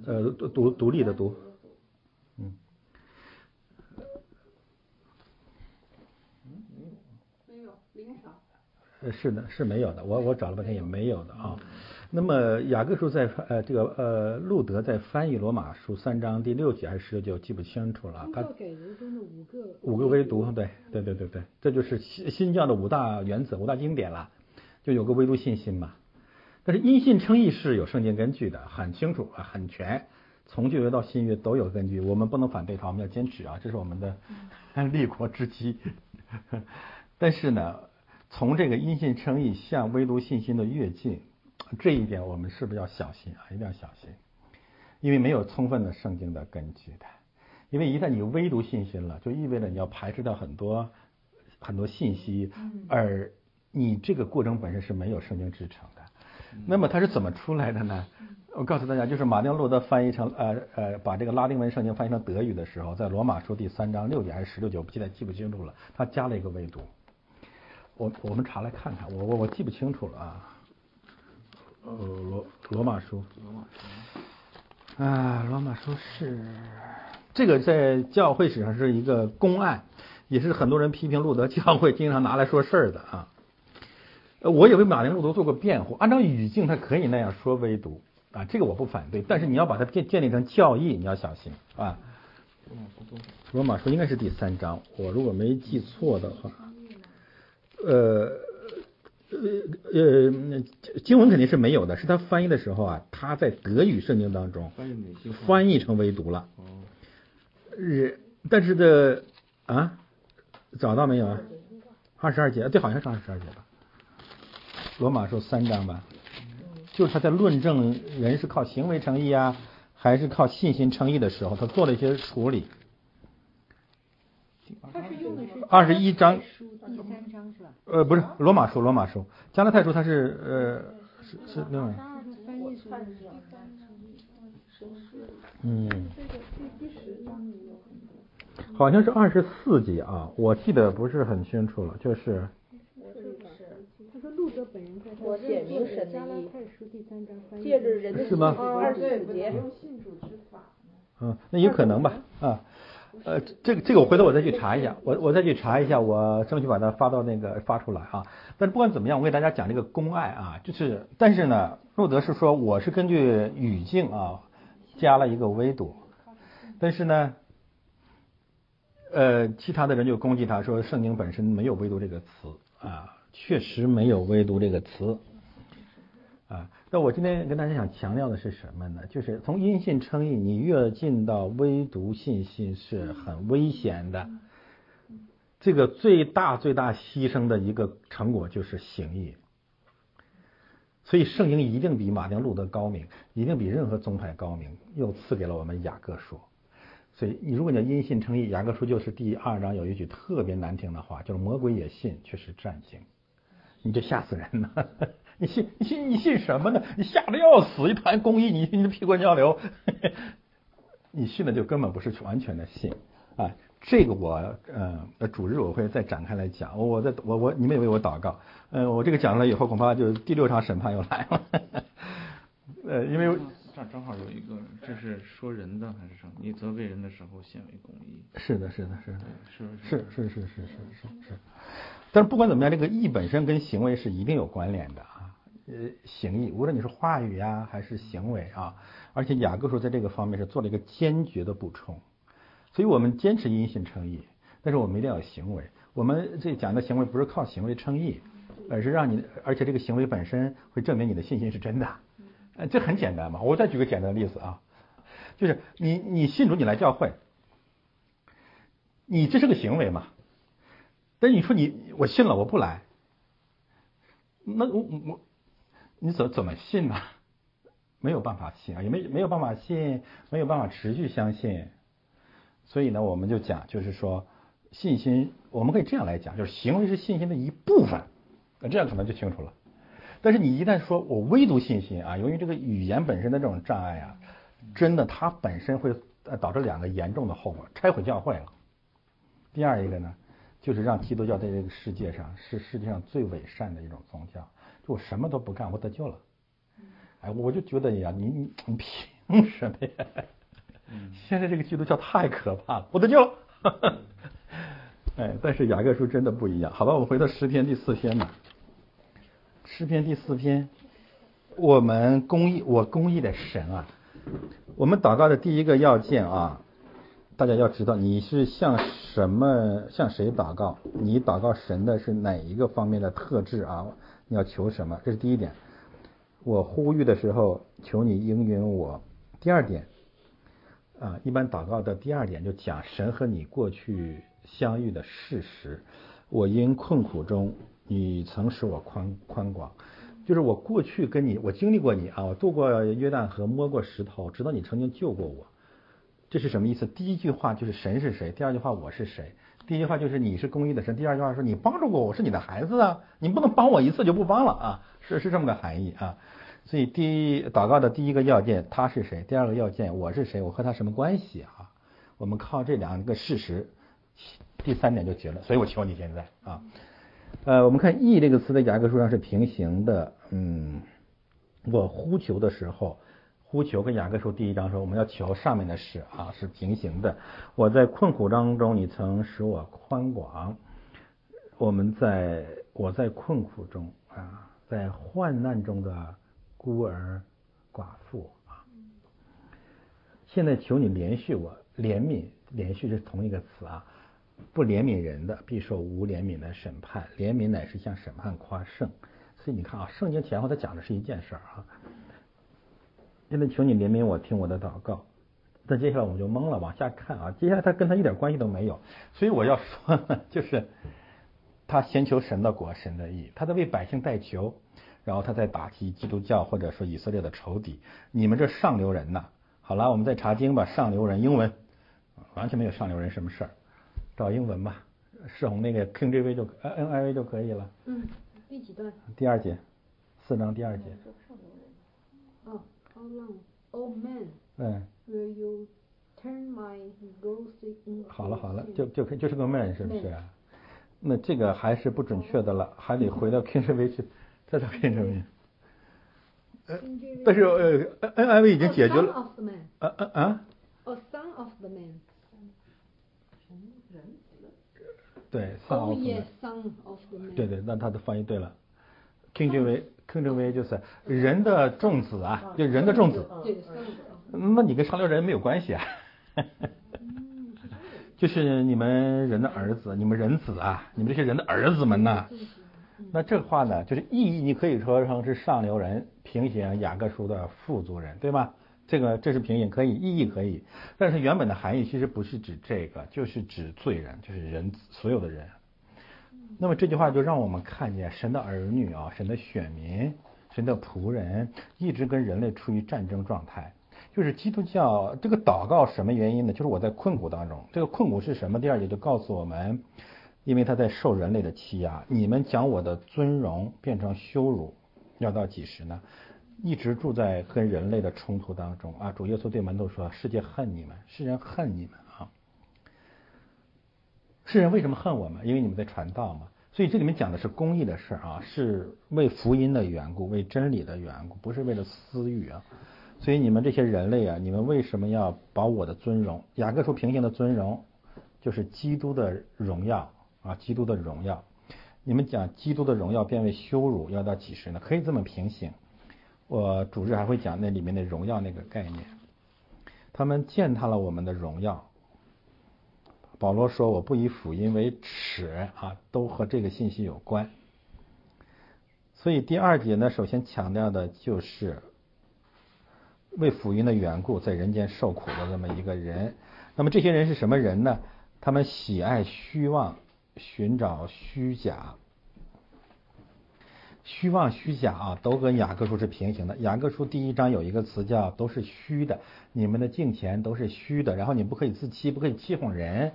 呃，独独独立的独。嗯。没有，零少。呃，是的，是没有的。我我找了半天也没有的啊。那么雅各书在呃这个呃路德在翻译罗马书三章第六节还是十六节，记不清楚了。他给人中的五个五个唯独，对对对对对，这就是新新教的五大原则、五大经典了，就有个唯独信心嘛。但是因信称义是有圣经根据的，很清楚啊，很全，从旧约到新约都有根据。我们不能反对他，我们要坚持啊，这是我们的 立国之基。但是呢，从这个因信称义向唯独信心的跃进。这一点我们是不是要小心啊？一定要小心，因为没有充分的圣经的根据的。因为一旦你唯独信心了，就意味着你要排斥掉很多很多信息，而你这个过程本身是没有圣经支撑的。那么它是怎么出来的呢？我告诉大家，就是马丁路德翻译成呃呃把这个拉丁文圣经翻译成德语的时候，在罗马书第三章六节还是十六节，我不记得记不清楚了，他加了一个唯独。我我们查来看看，我我我记不清楚了啊。呃，罗罗马书，罗马书，啊，罗马书是这个在教会史上是一个公案，也是很多人批评路德教会经常拿来说事儿的啊。呃我也为马丁路德做过辩护，按照语境他可以那样说唯独啊，这个我不反对，但是你要把它建建立成教义，你要小心啊。罗马书应该是第三章，我如果没记错的话，呃。呃呃，经文肯定是没有的，是他翻译的时候啊，他在德语圣经当中翻译成唯独了。哦。日，但是的啊，找到没有啊？二十二节，对，好像是二十二节吧。罗马书三章吧，就是他在论证人是靠行为称义啊，还是靠信心称义的时候，他做了一些处理。他是用的是二十一章。第三章是吧？呃，不是罗马书，罗马书，加拉太书它是呃是是另外。嗯。好像是二十四节啊，我记得不是很清楚了，就是。他说路德本人在我写明神的意。借着人的是吗？二十四节。嗯，那有可能吧啊。呃，这个这个我回头我再去查一下，我我再去查一下，我争取把它发到那个发出来啊。但不管怎么样，我给大家讲这个公爱啊，就是但是呢，路德是说我是根据语境啊加了一个微读，但是呢，呃，其他的人就攻击他说圣经本身没有唯独这个词啊，确实没有唯独这个词。啊，那我今天跟大家想强调的是什么呢？就是从因信称义，你越进到唯独信心是很危险的。这个最大最大牺牲的一个成果就是行义。所以圣经一定比马丁路德高明，一定比任何宗派高明，又赐给了我们雅各书。所以你如果你要因信称义，雅各书就是第二章有一句特别难听的话，就是魔鬼也信，却是战行，你这吓死人了。你信你信你信什么呢？你吓得要死，一谈公益，你你屁滚尿流，你信的就根本不是完全的信啊！这个我呃主日我会再展开来讲，我在我我你们也为我祷告，嗯，我这个讲了以后恐怕就第六场审判又来了，呃，因为这正好有一个，这是说人的还是什么？你责备人的时候显为公义。是的，是的，是的，是是是是是是是是。但是不管怎么样，这个义本身跟行为是一定有关联的。呃，行义，无论你是话语呀，还是行为啊，而且雅各书在这个方面是做了一个坚决的补充，所以我们坚持因信称义，但是我们一定要有行为。我们这讲的行为不是靠行为称义，而是让你，而且这个行为本身会证明你的信心是真的。呃，这很简单嘛。我再举个简单的例子啊，就是你你信主，你来教会，你这是个行为嘛？但是你说你我信了，我不来，那我我。你怎怎么信呢？没有办法信啊，也没没有办法信，没有办法持续相信。所以呢，我们就讲，就是说，信心我们可以这样来讲，就是行为是信心的一部分。那这样可能就清楚了。但是你一旦说我唯独信心啊，由于这个语言本身的这种障碍啊，真的它本身会导致两个严重的后果：拆毁教会了。第二一个呢，就是让基督教在这个世界上是世界上最伪善的一种宗教，就我什么都不干，我得救了。哎，我就觉得呀，你你你凭什么呀？现在这个基督教太可怕了，我得救了。哎，但是雅各书真的不一样。好吧，我们回到诗篇第四篇吧。诗篇第四篇，我们公义，我公义的神啊，我们祷告的第一个要件啊，大家要知道，你是向什么向谁祷告？你祷告神的是哪一个方面的特质啊？你要求什么？这是第一点。我呼吁的时候，求你应允我。第二点，啊，一般祷告的第二点就讲神和你过去相遇的事实。我因困苦中。你曾使我宽宽广，就是我过去跟你，我经历过你啊，我渡过约旦河，摸过石头，知道你曾经救过我。这是什么意思？第一句话就是神是谁，第二句话我是谁。第一句话就是你是公益的神，第二句话说你帮助过我，是你的孩子啊，你不能帮我一次就不帮了啊，是是这么个含义啊。所以第一祷告的第一个要件他是谁，第二个要件我是谁，我和他什么关系啊？我们靠这两个事实，第三点就结了。所以我求你现在啊。呃，我们看“ “e” ”这个词在雅各书上是平行的。嗯，我呼求的时候，呼求跟雅各书第一章说我们要求上面的事啊是平行的。我在困苦当中，你曾使我宽广。我们在我在困苦中啊，在患难中的孤儿寡妇啊，现在求你连续我怜悯，连续是同一个词啊。不怜悯人的，必受无怜悯的审判。怜悯乃是向审判夸胜。所以你看啊，圣经前后它讲的是一件事儿啊。现在求你怜悯我，听我的祷告。那接下来我们就懵了，往下看啊。接下来他跟他一点关系都没有。所以我要说，就是他先求神的国，神的义，他在为百姓代求，然后他在打击基督教或者说以色列的仇敌。你们这上流人呐，好了，我们再查经吧。上流人，英文完全没有上流人什么事儿。找英文吧，世红那个 KJV 就 NIV 就可以了。嗯，第几段？第二节，四章第二节。哦，How long, old man? 嗯。Will you turn my ghost in? 好了好了，就就就是个 man 是不是？那这个还是不准确的了，还得回到 KJV 去，再找 KJV。呃，但是呃，NIV 已经解决了。啊啊啊！A son of the man. 对，son of the man。对对，那他的翻译对了。King James，King James 就是人的众子啊，就人的众子。对，那你跟上流人没有关系啊。就是你们人的儿子，你们人子啊，你们这些人的儿子们呐。那这话呢，就是意义，你可以说成是上流人平行雅各书的富足人，对吧？这个这是平行，可以意义可以，但是原本的含义其实不是指这个，就是指罪人，就是人所有的人。那么这句话就让我们看见神的儿女啊，神的选民，神的仆人，一直跟人类处于战争状态。就是基督教这个祷告什么原因呢？就是我在困苦当中，这个困苦是什么？第二节就告诉我们，因为他在受人类的欺压，你们将我的尊荣变成羞辱，要到几时呢？一直住在跟人类的冲突当中啊！主耶稣对门徒说：“世界恨你们，世人恨你们！世人为什么恨我们？因为你们在传道嘛。所以这里面讲的是公义的事啊，是为福音的缘故，为真理的缘故，不是为了私欲啊。所以你们这些人类啊，你们为什么要把我的尊荣？雅各书平行的尊荣，就是基督的荣耀啊，基督的荣耀。你们讲基督的荣耀变为羞辱，要到几时呢？可以这么平行。”我主日还会讲那里面的荣耀那个概念，他们践踏了我们的荣耀。保罗说：“我不以辅音为耻啊，都和这个信息有关。”所以第二节呢，首先强调的就是为辅音的缘故，在人间受苦的这么一个人。那么这些人是什么人呢？他们喜爱虚妄，寻找虚假。虚妄虚假啊，都跟雅各书是平行的。雅各书第一章有一个词叫“都是虚的”，你们的敬虔都是虚的，然后你不可以自欺，不可以欺哄人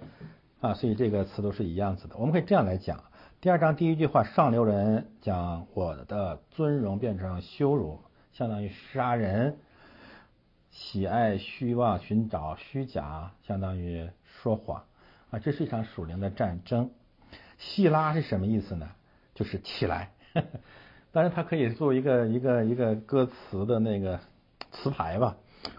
啊，所以这个词都是一样子的。我们可以这样来讲：第二章第一句话，上流人讲我的尊荣变成羞辱，相当于杀人；喜爱虚妄，寻找虚假，相当于说谎啊。这是一场属灵的战争。希拉是什么意思呢？就是起来。当然，它可以做一个一个一个歌词的那个词牌吧，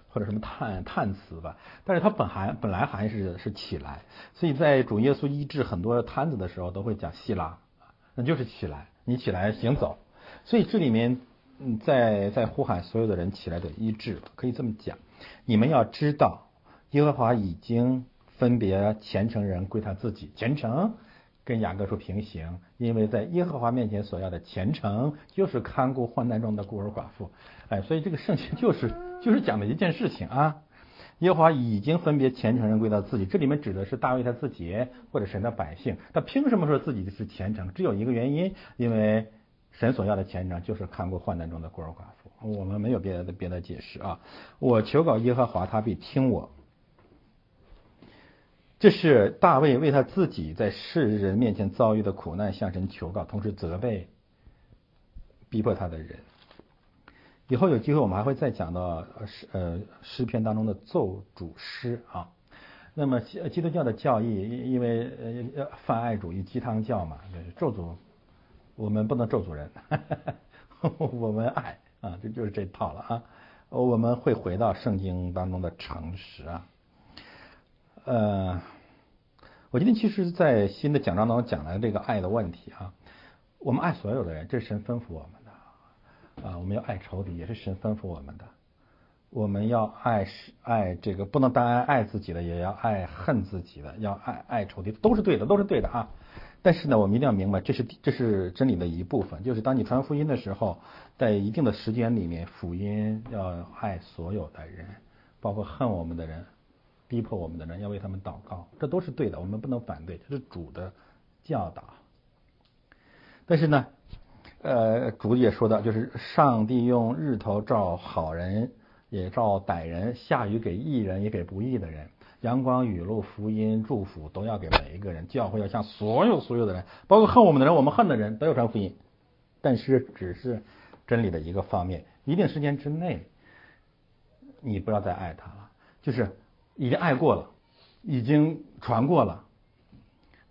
或者什么叹叹词吧。但是它本含本来含义是是起来，所以在主耶稣医治很多摊子的时候，都会讲希拉，那就是起来，你起来行走。所以这里面嗯，在在呼喊所有的人起来的医治，可以这么讲。你们要知道，耶和华已经分别虔诚人归他自己，虔诚。跟雅各书平行，因为在耶和华面前所要的虔诚，就是看顾患难中的孤儿寡妇。哎，所以这个圣经就是 就是讲的一件事情啊。耶和华已经分别虔诚人归到自己，这里面指的是大卫他自己或者神的百姓。他凭什么说自己是虔诚？只有一个原因，因为神所要的虔诚就是看顾患难中的孤儿寡妇。我们没有别的别的解释啊。我求告耶和华，他必听我。这是大卫为他自己在世人面前遭遇的苦难向神求告，同时责备逼迫他的人。以后有机会我们还会再讲到诗呃诗篇当中的奏主诗啊。那么基督教的教义，因为呃泛爱主义鸡汤教嘛，就是咒诅，我们不能咒诅人，我们爱啊，这就是这套了啊。我们会回到圣经当中的诚实啊。呃，我今天其实，在新的讲章当中讲了这个爱的问题啊。我们爱所有的人，这是神吩咐我们的啊。我们要爱仇敌，也是神吩咐我们的。我们要爱是爱这个，不能单爱爱自己的，也要爱恨自己的，要爱爱仇敌，都是对的，都是对的啊。但是呢，我们一定要明白，这是这是真理的一部分。就是当你传福音的时候，在一定的时间里面，福音要爱所有的人，包括恨我们的人。逼迫我们的人要为他们祷告，这都是对的，我们不能反对，这是主的教导。但是呢，呃，主也说到，就是上帝用日头照好人，也照歹人；下雨给义人，也给不义的人；阳光雨露福音祝福，都要给每一个人。教会要向所有所有的人，包括恨我们的人，我们恨的人都要传福音。但是只是真理的一个方面，一定时间之内，你不要再爱他了，就是。已经爱过了，已经传过了。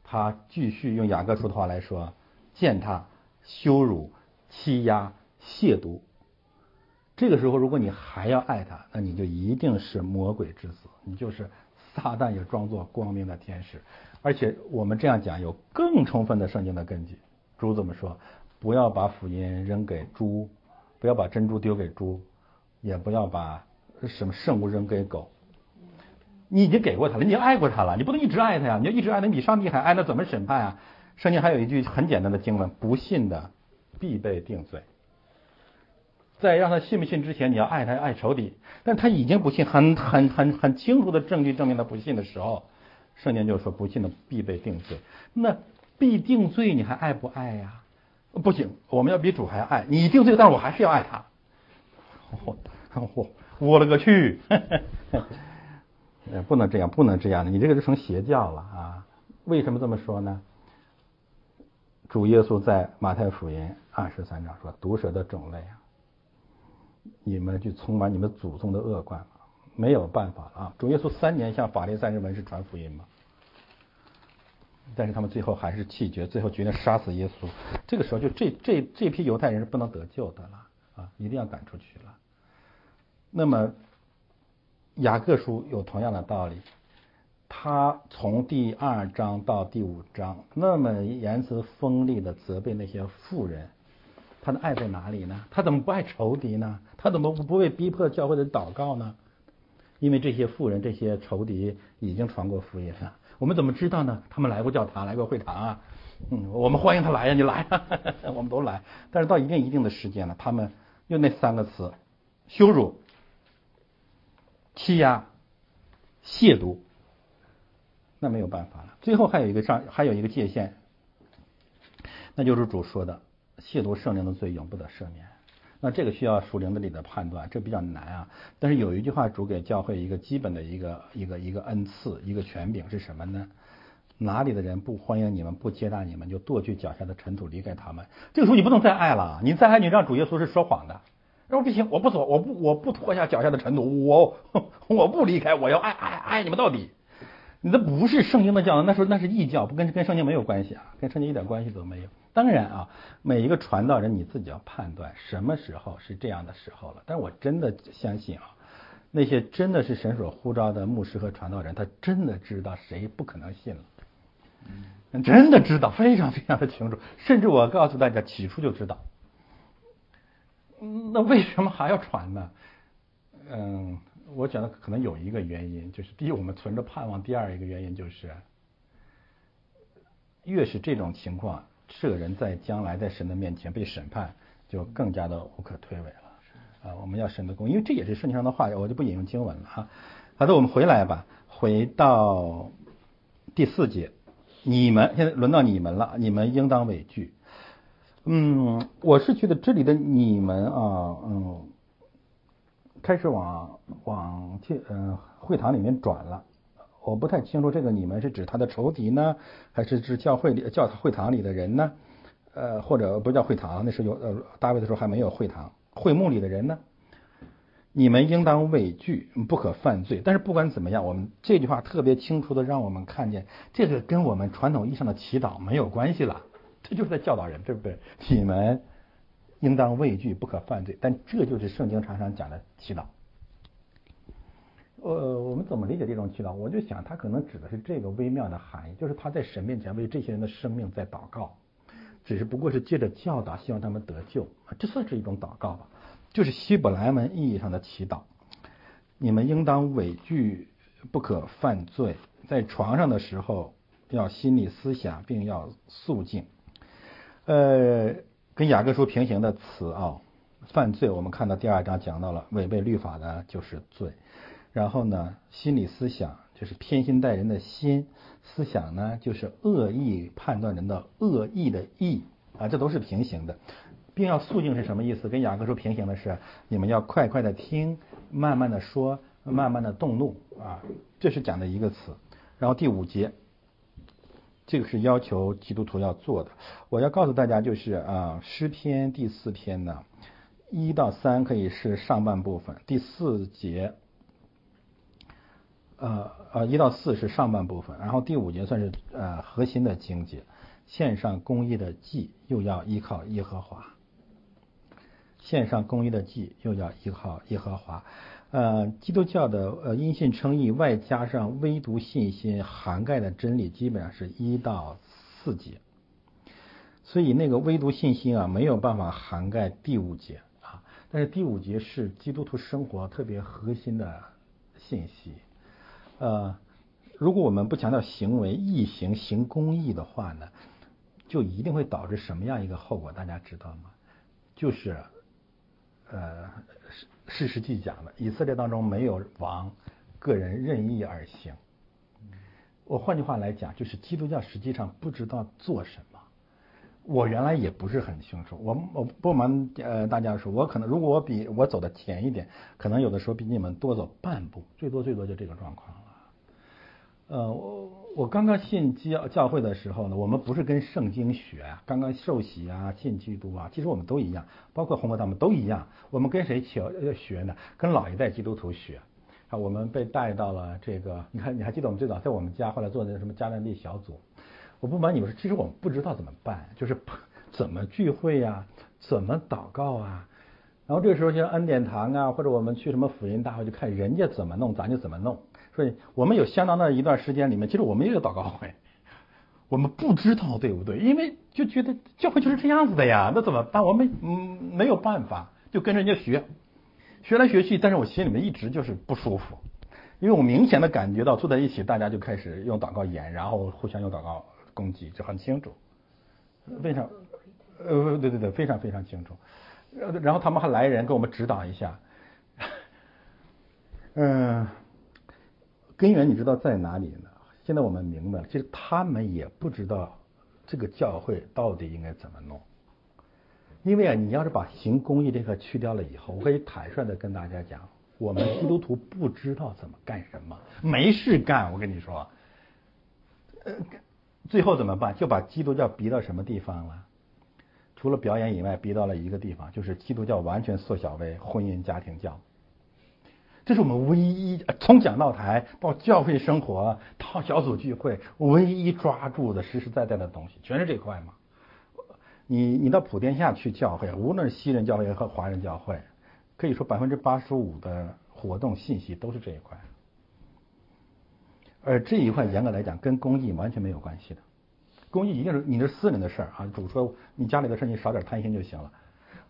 他继续用雅各书的话来说：践踏、羞辱、欺压、亵渎。这个时候，如果你还要爱他，那你就一定是魔鬼之子，你就是撒旦也装作光明的天使。而且我们这样讲有更充分的圣经的根据。主怎么说？不要把福音扔给猪，不要把珍珠丢给猪，也不要把什么圣物扔给狗。你已经给过他了，你爱过他了，你不能一直爱他呀！你要一直爱他，你比上帝还爱，那怎么审判啊？圣经还有一句很简单的经文：不信的必被定罪。在让他信不信之前，你要爱他，爱仇敌。但他已经不信，很很很很清楚的证据证明他不信的时候，圣经就说不信的必被定罪。那必定罪，你还爱不爱呀？不行，我们要比主还爱。你定罪，但是我还是要爱他。我我我了个去！呃，不能这样，不能这样的，你这个就成邪教了啊！为什么这么说呢？主耶稣在马太福音二十三章说：“毒蛇的种类啊，你们就充满你们祖宗的恶贯，没有办法了啊！”主耶稣三年向法利赛人文士传福音嘛，但是他们最后还是弃绝，最后决定杀死耶稣。这个时候，就这这这批犹太人是不能得救的了啊，一定要赶出去了。那么。雅各书有同样的道理，他从第二章到第五章那么言辞锋利的责备那些富人，他的爱在哪里呢？他怎么不爱仇敌呢？他怎么不为逼迫教会的祷告呢？因为这些富人、这些仇敌已经传过福音了。我们怎么知道呢？他们来过教堂，来过会堂啊。嗯，我们欢迎他来呀，你来，我们都来。但是到一定一定的时间了，他们用那三个词羞辱。欺压、亵渎，那没有办法了。最后还有一个上，还有一个界限，那就是主说的亵渎圣灵的罪永不得赦免。那这个需要属灵的里的判断，这比较难啊。但是有一句话，主给教会一个基本的一个一个一个恩赐，一个权柄是什么呢？哪里的人不欢迎你们，不接纳你们，就剁去脚下的尘土，离开他们。这个时候你不能再爱了，你再爱，你让主耶稣是说谎的。说不行，我不走，我不我不脱下脚下的尘土，我我不离开，我要爱爱爱你们到底。你这不是圣经的教，那时候那是异教，不跟跟圣经没有关系啊，跟圣经一点关系都没有。当然啊，每一个传道人你自己要判断什么时候是这样的时候了。但我真的相信啊，那些真的是神所呼召的牧师和传道人，他真的知道谁不可能信了，嗯，真的知道，非常非常的清楚。甚至我告诉大家，起初就知道。那为什么还要传呢？嗯。我觉得可能有一个原因，就是第一，我们存着盼望；第二一个原因就是，越是这种情况，这个人在将来在神的面前被审判，就更加的无可推诿了。啊，我们要神的公，因为这也是圣经上的话，我就不引用经文了哈。好的，我们回来吧，回到第四节，你们现在轮到你们了，你们应当畏惧。嗯，我是觉得这里的你们啊，嗯。开始往往去嗯会堂里面转了，我不太清楚这个你们是指他的仇敌呢，还是指教会里教会堂里的人呢？呃，或者不叫会堂，那时候有呃大卫的时候还没有会堂，会幕里的人呢？你们应当畏惧，不可犯罪。但是不管怎么样，我们这句话特别清楚的让我们看见，这个跟我们传统意义上的祈祷没有关系了，这就是在教导人，对不对？你们。应当畏惧，不可犯罪。但这就是圣经常常讲的祈祷。呃，我们怎么理解这种祈祷？我就想，他可能指的是这个微妙的含义，就是他在神面前为这些人的生命在祷告，只是不过是借着教导，希望他们得救。这算是一种祷告吧？就是希伯来文意义上的祈祷。你们应当畏惧，不可犯罪。在床上的时候，要心理思想，并要肃静。呃。跟雅各书平行的词啊，犯罪，我们看到第二章讲到了违背律法的就是罪。然后呢，心理思想就是偏心待人的心，思想呢就是恶意判断人的恶意的意啊，这都是平行的。并要肃静是什么意思？跟雅各书平行的是，你们要快快的听，慢慢的说，慢慢的动怒啊，这是讲的一个词。然后第五节。这个是要求基督徒要做的。我要告诉大家，就是啊，诗篇第四篇呢，一到三可以是上半部分，第四节，呃呃，一到四是上半部分，然后第五节算是呃核心的经节。献上公益的祭，又要依靠耶和华；献上公益的祭，又要依靠耶和华。呃，基督教的呃因信称义，外加上唯独信心涵盖的真理，基本上是一到四节。所以那个唯独信心啊，没有办法涵盖第五节啊。但是第五节是基督徒生活特别核心的信息。呃，如果我们不强调行为义行行公义的话呢，就一定会导致什么样一个后果？大家知道吗？就是呃。事实记讲的，以色列当中没有王，个人任意而行。我换句话来讲，就是基督教实际上不知道做什么。我原来也不是很清楚。我我不瞒呃大家说，我可能如果我比我走的前一点，可能有的时候比你们多走半步，最多最多就这个状况了。呃，我我刚刚信教教会的时候呢，我们不是跟圣经学，刚刚受洗啊，信基督啊，其实我们都一样，包括红哥他们都一样。我们跟谁学学呢？跟老一代基督徒学。啊，我们被带到了这个，你看你还记得我们最早在我们家后来做的什么迦南地小组？我不瞒你们说，其实我们不知道怎么办，就是怎么聚会呀，怎么祷告啊。然后这个时候像恩典堂啊，或者我们去什么福音大会，就看人家怎么弄，咱就怎么弄。所以我们有相当的一段时间里面，其实我们也有祷告会，我们不知道对不对？因为就觉得教会就是这样子的呀，那怎么办？我们嗯没有办法，就跟着人家学，学来学去，但是我心里面一直就是不舒服，因为我明显的感觉到坐在一起，大家就开始用祷告演，然后互相用祷告攻击，就很清楚，非常呃对对对，非常非常清楚，然后他们还来人给我们指导一下，嗯。根源你知道在哪里呢？现在我们明白了，其实他们也不知道这个教会到底应该怎么弄。因为啊，你要是把行公益这个去掉了以后，我可以坦率的跟大家讲，我们基督徒不知道怎么干什么，没事干。我跟你说，呃，最后怎么办？就把基督教逼到什么地方了？除了表演以外，逼到了一个地方，就是基督教完全缩小为婚姻家庭教。这是我们唯一从讲道台到教会生活到小组聚会唯一抓住的实实在在的东西，全是这块嘛。你你到普天下去教会，无论是西人教会和华人教会，可以说百分之八十五的活动信息都是这一块。而这一块严格来讲跟公益完全没有关系的，公益一定是你的私人的事儿啊，主说你家里的事你少点贪心就行了。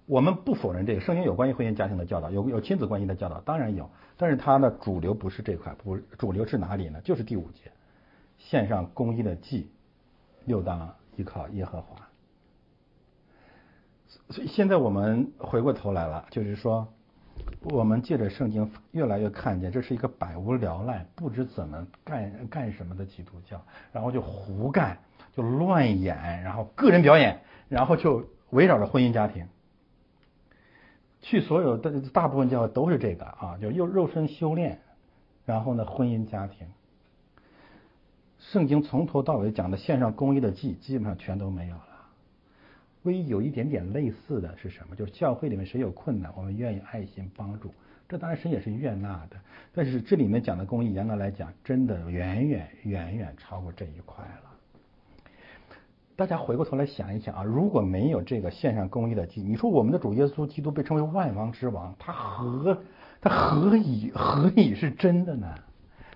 我们不否认这个，圣经有关于婚姻家庭的教导，有有亲子关系的教导，当然有，但是它的主流不是这块，不主流是哪里呢？就是第五节，献上公益的祭，又当依靠耶和华。所以现在我们回过头来了，就是说，我们借着圣经越来越看见，这是一个百无聊赖、不知怎么干干什么的基督教，然后就胡干，就乱演，然后个人表演，然后就围绕着婚姻家庭。去所有的大部分教会都是这个啊，就又肉身修炼，然后呢婚姻家庭。圣经从头到尾讲的献上公益的祭，基本上全都没有了。唯一有一点点类似的是什么？就是教会里面谁有困难，我们愿意爱心帮助。这当然神也是悦纳的，但是这里面讲的公益，严格来讲，真的远远远远超过这一块了。大家回过头来想一想啊，如果没有这个线上公益的祭，你说我们的主耶稣基督被称为万王之王，他何他何以何以是真的呢？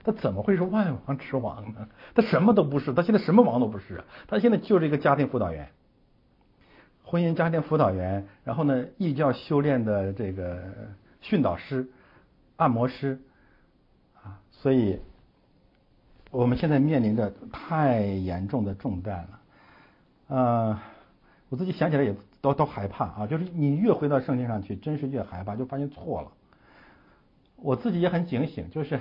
他怎么会是万王之王呢？他什么都不是，他现在什么王都不是，他现在就是一个家庭辅导员，婚姻家庭辅导员，然后呢，异教修炼的这个训导师、按摩师啊，所以我们现在面临着太严重的重担了。呃，我自己想起来也都都害怕啊，就是你越回到圣经上去，真是越害怕，就发现错了。我自己也很警醒，就是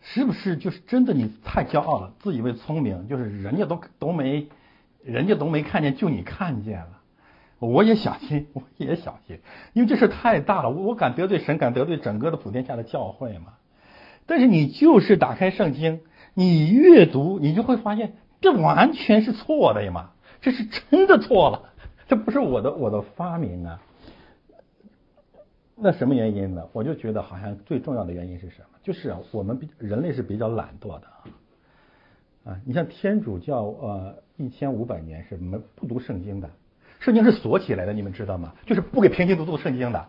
是不是就是真的你太骄傲了，自以为聪明，就是人家都都没，人家都没看见，就你看见了。我也小心，我也小心，因为这事太大了，我我敢得罪神，敢得罪整个的普天下的教会嘛。但是你就是打开圣经，你阅读，你就会发现。这完全是错的呀嘛！这是真的错了，这不是我的我的发明啊。那什么原因呢？我就觉得好像最重要的原因是什么？就是我们比人类是比较懒惰的啊啊！你像天主教呃一千五百年是没不读圣经的，圣经是锁起来的，你们知道吗？就是不给平信徒读圣经的。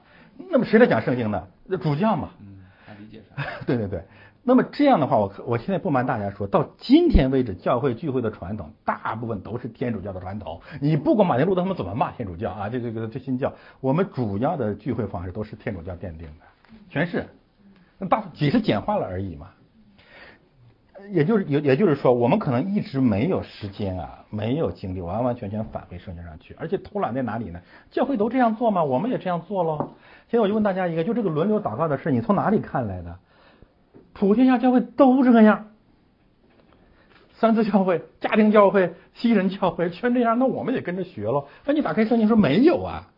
那么谁来讲圣经呢？主教嘛。嗯，他理解啥？对对对。那么这样的话，我我现在不瞒大家说，到今天为止，教会聚会的传统大部分都是天主教的传统。你不管马丁路德他们怎么骂天主教啊，这个这个这新教，我们主要的聚会方式都是天主教奠定的，全是，那大只是简化了而已嘛。也就是也也就是说，我们可能一直没有时间啊，没有精力完完全全返回圣经上去，而且偷懒在哪里呢？教会都这样做吗？我们也这样做喽。现在我就问大家一个，就这个轮流祷告的事，你从哪里看来的？普天下教会都这样，三次教会、家庭教会、西人教会全这样，那我们也跟着学了。那你打开圣经说没有啊？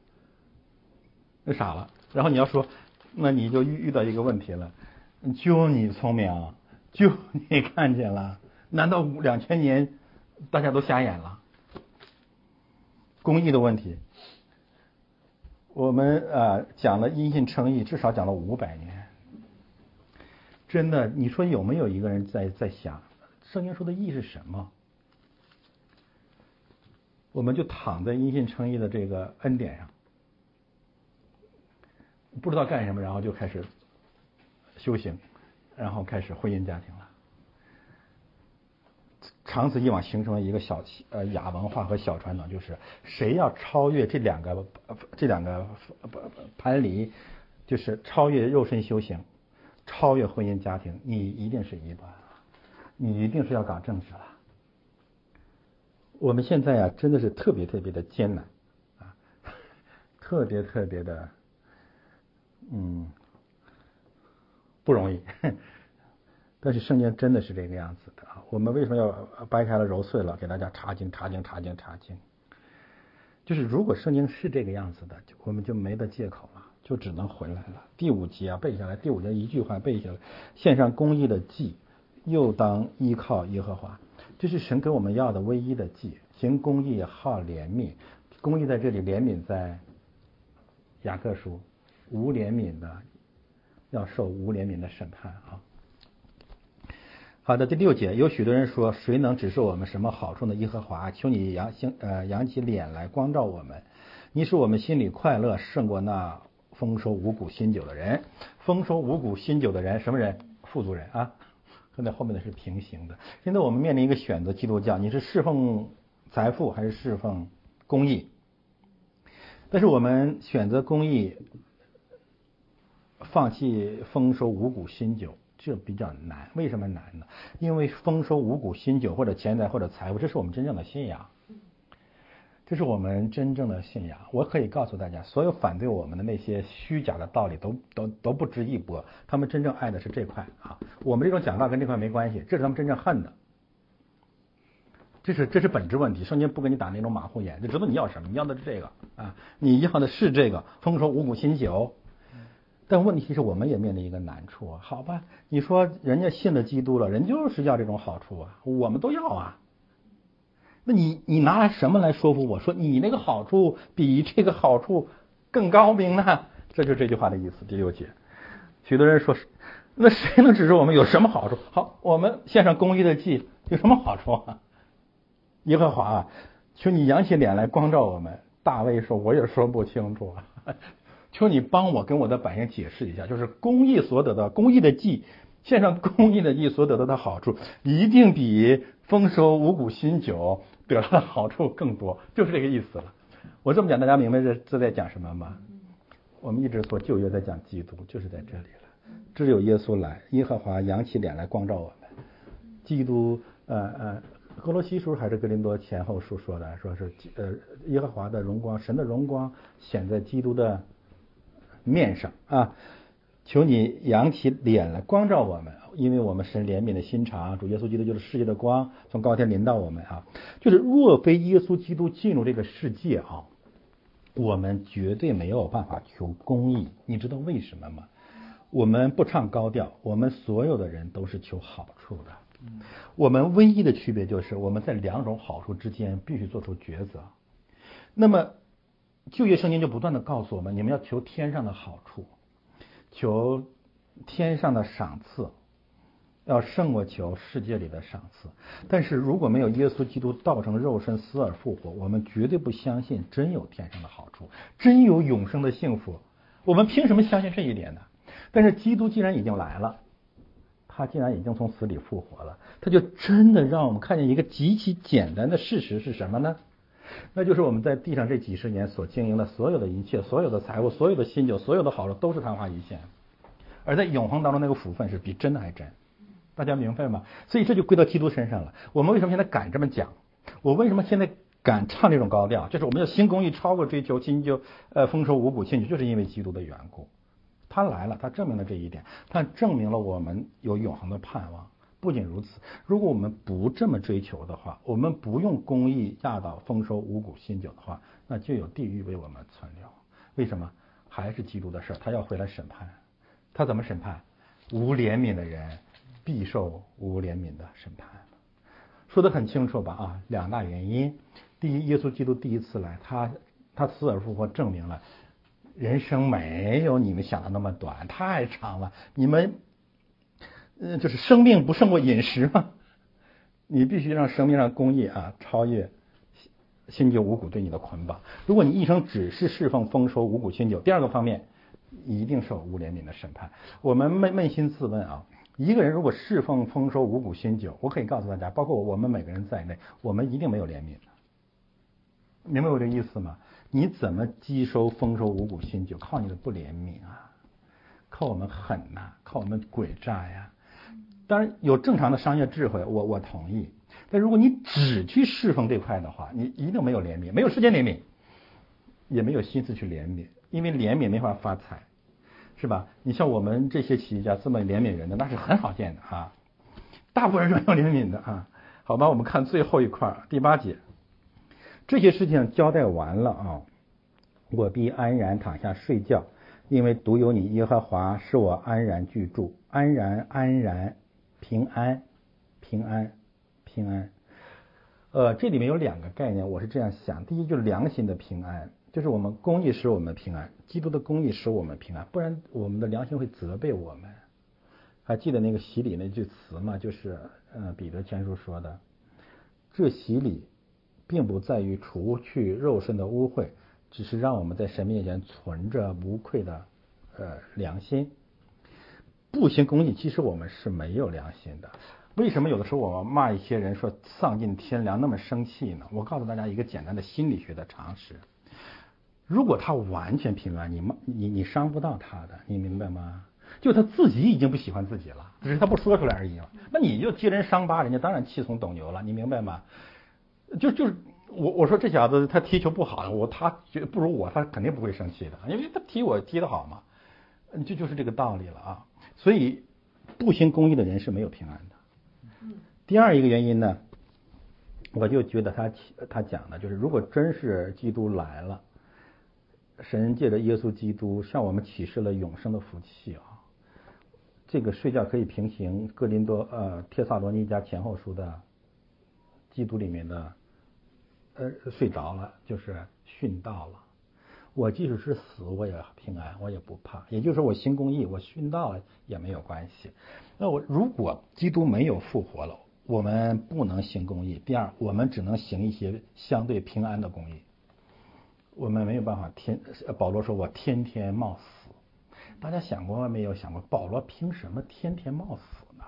那傻了。然后你要说，那你就遇遇到一个问题了。就你聪明，就你看见了？难道两千年大家都瞎眼了？公益的问题，我们啊讲了因信称义，至少讲了五百年。真的，你说有没有一个人在在想圣经说的意义是什么？我们就躺在因信称义的这个恩典上，不知道干什么，然后就开始修行，然后开始婚姻家庭了。长此以往，形成了一个小呃亚文化和小传统，就是谁要超越这两个这两个攀离，就是超越肉身修行。超越婚姻家庭，你一定是一端，你一定是要搞政治了。我们现在啊，真的是特别特别的艰难啊，特别特别的，嗯，不容易。但是圣经真的是这个样子的啊。我们为什么要掰开了揉碎了给大家查经、查经、查经、查经？就是如果圣经是这个样子的，我们就没得借口了。就只能回来了。第五节啊，背下来。第五节一句话背下来：献上公义的祭，又当依靠耶和华。这是神给我们要的唯一的祭，行公义好怜悯，公义在这里，怜悯在雅各书，无怜悯的要受无怜悯的审判啊。好的，第六节，有许多人说，谁能指示我们什么好处呢？耶和华，求你扬兴呃扬起脸来光照我们，你使我们心里快乐，胜过那丰收五谷新酒的人。丰收五谷新酒的人，什么人？富足人啊。跟在后面的是平行的。现在我们面临一个选择，基督教，你是侍奉财富还是侍奉公益？但是我们选择公益，放弃丰收五谷新酒。这比较难，为什么难呢？因为丰收五谷新酒或者钱财或者财富，这是我们真正的信仰，这是我们真正的信仰。我可以告诉大家，所有反对我们的那些虚假的道理都都都不值一驳。他们真正爱的是这块啊，我们这种讲道跟这块没关系，这是他们真正恨的。这是这是本质问题。圣经不给你打那种马虎眼，就知道你要什么，你要的是这个啊，你要的是这个丰收五谷新酒。但问题是我们也面临一个难处啊，好吧？你说人家信了基督了，人就是要这种好处啊，我们都要啊。那你你拿来什么来说服我说你那个好处比这个好处更高明呢？这就是这句话的意思。第六节，许多人说，那谁能指示我们有什么好处？好，我们献上公益的祭有什么好处啊？耶和华啊，求你扬起脸来光照我们。大卫说，我也说不清楚啊。求你帮我跟我的百姓解释一下，就是公益所得的公益的祭，献上公益的祭所得到的好处，一定比丰收五谷新酒得到的好处更多，就是这个意思了。我这么讲，大家明白这这在讲什么吗？我们一直说旧约在讲基督，就是在这里了。只有耶稣来，耶和华扬起脸来光照我们。基督，呃呃，哥罗西书还是格林多前后书说的，说是呃耶和华的荣光，神的荣光显在基督的。面上啊，求你扬起脸来光照我们，因为我们是怜悯的心肠。主耶稣基督就是世界的光，从高天临到我们啊。就是若非耶稣基督进入这个世界啊，我们绝对没有办法求公义。你知道为什么吗？我们不唱高调，我们所有的人都是求好处的。我们唯一的区别就是我们在两种好处之间必须做出抉择。那么。就业圣经就不断的告诉我们，你们要求天上的好处，求天上的赏赐，要胜过求世界里的赏赐。但是如果没有耶稣基督道成肉身死而复活，我们绝对不相信真有天上的好处，真有永生的幸福。我们凭什么相信这一点呢？但是基督既然已经来了，他既然已经从死里复活了，他就真的让我们看见一个极其简单的事实是什么呢？那就是我们在地上这几十年所经营的所有的一切，所有的财物，所有的新酒，所有的好处，都是昙花一现。而在永恒当中，那个福分是比真的还真。大家明白吗？所以这就归到基督身上了。我们为什么现在敢这么讲？我为什么现在敢唱这种高调？就是我们要新公益超过追求新酒，呃，丰收五谷新酒，就是因为基督的缘故。他来了，他证明了这一点，他证明了我们有永恒的盼望。不仅如此，如果我们不这么追求的话，我们不用公益压倒丰收五谷新酒的话，那就有地狱为我们存留。为什么？还是基督的事儿，他要回来审判。他怎么审判？无怜悯的人必受无怜悯的审判。说的很清楚吧？啊，两大原因。第一，耶稣基督第一次来，他他死而复活，证明了人生没有你们想的那么短，太长了。你们。嗯，就是生命不胜过饮食嘛，你必须让生命让公益啊超越新酒五谷对你的捆绑。如果你一生只是侍奉丰收五谷新酒，第二个方面一定受无怜悯的审判。我们扪扪心自问啊，一个人如果侍奉丰收五谷新酒，我可以告诉大家，包括我们每个人在内，我们一定没有怜悯。明白我这意思吗？你怎么积收丰收五谷新酒？靠你的不怜悯啊，靠我们狠呐，靠我们诡诈呀。当然有正常的商业智慧，我我同意。但如果你只去侍奉这块的话，你一定没有怜悯，没有时间怜悯，也没有心思去怜悯，因为怜悯没法发财，是吧？你像我们这些企业家这么怜悯人的，那是很少见的啊。大部分人是没有怜悯的啊。好吧，我们看最后一块第八节，这些事情交代完了啊，我必安然躺下睡觉，因为独有你耶和华使我安然居住，安然安然。平安，平安，平安。呃，这里面有两个概念，我是这样想：第一就是良心的平安，就是我们公义使我们平安，基督的公义使我们平安，不然我们的良心会责备我们。还记得那个洗礼那句词吗？就是呃彼得前书说的，这洗礼并不在于除去肉身的污秽，只是让我们在神面前存着无愧的呃良心。不行公义，其实我们是没有良心的。为什么有的时候我们骂一些人说丧尽天良那么生气呢？我告诉大家一个简单的心理学的常识：如果他完全平安，你骂你你伤不到他的，你明白吗？就他自己已经不喜欢自己了，只是他不说出来而已嘛。那你就揭人伤疤，人家当然气从斗牛了，你明白吗？就就是我我说这小子他踢球不好，我他不如我，他肯定不会生气的，因为他踢我踢得好嘛，这就是这个道理了啊。所以不行公益的人是没有平安的。第二一个原因呢，我就觉得他他讲的就是，如果真是基督来了，神借着耶稣基督向我们启示了永生的福气啊，这个睡觉可以平行哥林多呃帖萨罗尼迦前后书的基督里面的呃睡着了就是殉道了。我即使是死，我也平安，我也不怕。也就是说，我行公义，我殉道也没有关系。那我如果基督没有复活了，我们不能行公义。第二，我们只能行一些相对平安的公义。我们没有办法天。保罗说我天天冒死。大家想过没有？想过保罗凭什么天天冒死呢？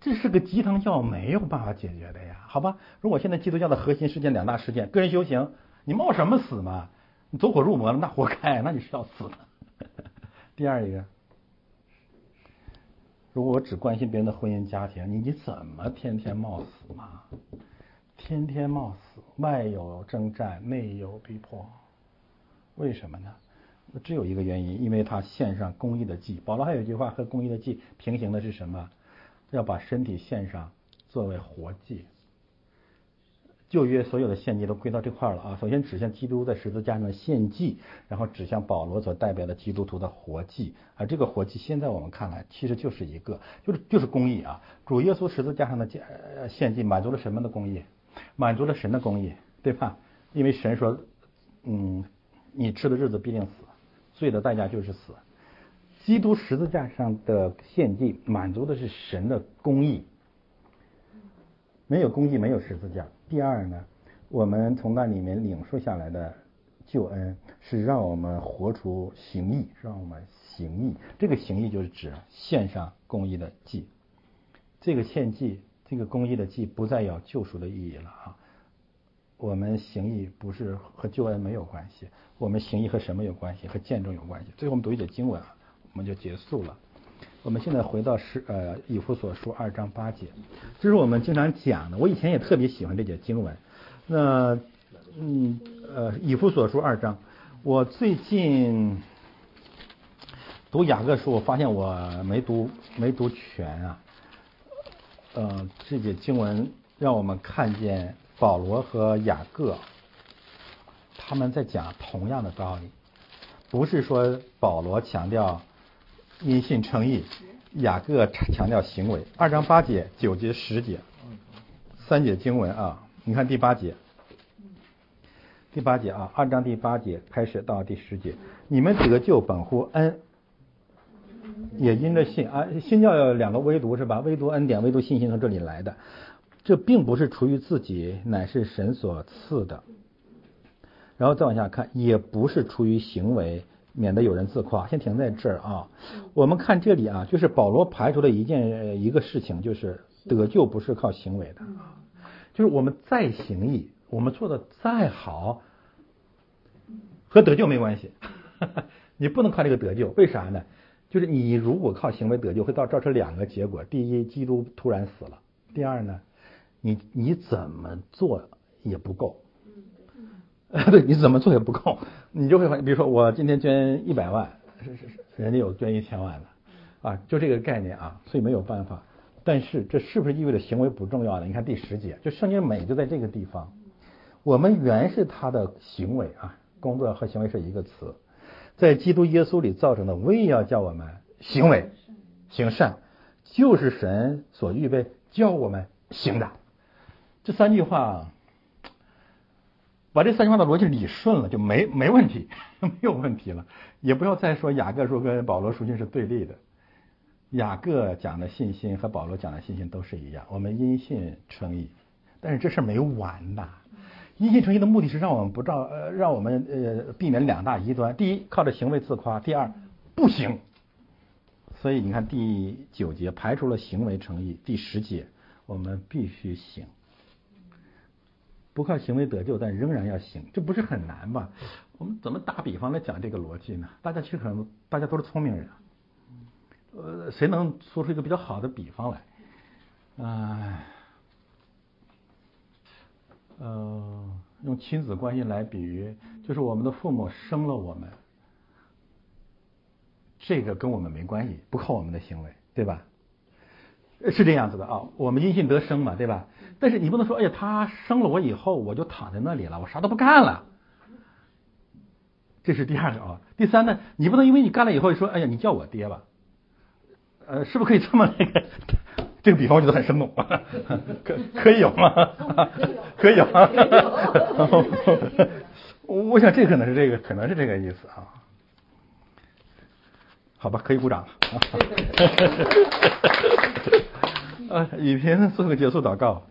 这是个鸡汤教，没有办法解决的呀。好吧，如果现在基督教的核心事件两大事件，个人修行，你冒什么死嘛？你走火入魔了，那活该，那你是要死的。第二一个，如果我只关心别人的婚姻家庭，你你怎么天天冒死嘛？天天冒死，外有征战，内有逼迫，为什么呢？那只有一个原因，因为他献上公益的祭。保罗还有一句话和公益的祭平行的是什么？要把身体献上作为活祭。旧约所有的献祭都归到这块了啊！首先指向基督在十字架上的献祭，然后指向保罗所代表的基督徒的活祭。而这个活祭，现在我们看来，其实就是一个，就是就是公义啊！主耶稣十字架上的献祭，满足了什么的公义？满足了神的公义，对吧？因为神说，嗯，你吃的日子必定死，罪的代价就是死。基督十字架上的献祭，满足的是神的公义。没有公义，没有十字架。第二呢，我们从那里面领受下来的救恩，是让我们活出行义，让我们行义。这个行义就是指献上公义的祭。这个献祭，这个公义的祭，不再有救赎的意义了啊。我们行义不是和救恩没有关系，我们行义和什么有关系？和见证有关系。最后我们读一节经文，我们就结束了。我们现在回到是呃以弗所书二章八节，这是我们经常讲的。我以前也特别喜欢这节经文。那嗯呃以弗所书二章，我最近读雅各书，我发现我没读没读全啊。呃这节经文让我们看见保罗和雅各他们在讲同样的道理，不是说保罗强调。因信称义，雅各强调行为。二章八节、九节、十节，三节经文啊。你看第八节，第八节啊，二章第八节开始到第十节，你们得救本乎恩，也因着信啊。新教有两个唯独是吧？唯独恩典，唯独信心从这里来的。这并不是出于自己，乃是神所赐的。然后再往下看，也不是出于行为。免得有人自夸，先停在这儿啊。我们看这里啊，就是保罗排除了一件一个事情，就是得救不是靠行为的，就是我们再行义，我们做的再好，和得救没关系。你不能靠这个得救，为啥呢？就是你如果靠行为得救，会造造成两个结果：第一，基督突然死了；第二呢，你你怎么做也不够。对，你怎么做也不够，你就会发现，比如说我今天捐一百万，是是是，人家有捐一千万的，啊，就这个概念啊，所以没有办法。但是这是不是意味着行为不重要呢？你看第十节，就圣经美就在这个地方。我们原是他的行为啊，工作和行为是一个词，在基督耶稣里造成的，唯一要叫我们行为行善，就是神所预备教我们行的。这三句话把这三句话的逻辑理顺了，就没没问题，没有问题了。也不要再说雅各书跟保罗书信是对立的。雅各讲的信心和保罗讲的信心都是一样，我们因信称义。但是这事儿没完呐。因信称义的目的是让我们不照呃，让我们呃避免两大极端：第一，靠着行为自夸；第二，不行。所以你看第九节排除了行为称义，第十节我们必须行。不靠行为得救，但仍然要行，这不是很难吧？我们怎么打比方来讲这个逻辑呢？大家其实可能大家都是聪明人，呃，谁能说出一个比较好的比方来？哎，呃，用亲子关系来比喻，就是我们的父母生了我们，这个跟我们没关系，不靠我们的行为，对吧？是这样子的啊，我们因信得生嘛，对吧？但是你不能说，哎呀，他生了我以后，我就躺在那里了，我啥都不干了。这是第二个啊。第三呢，你不能因为你干了以后说，哎呀，你叫我爹吧。呃，是不是可以这么那个？这个比方我觉得很生动，可可以有吗？可以有。我想这可能是这个，可能是这个意思啊。好吧，可以鼓掌了。啊，雨萍做个结束祷告。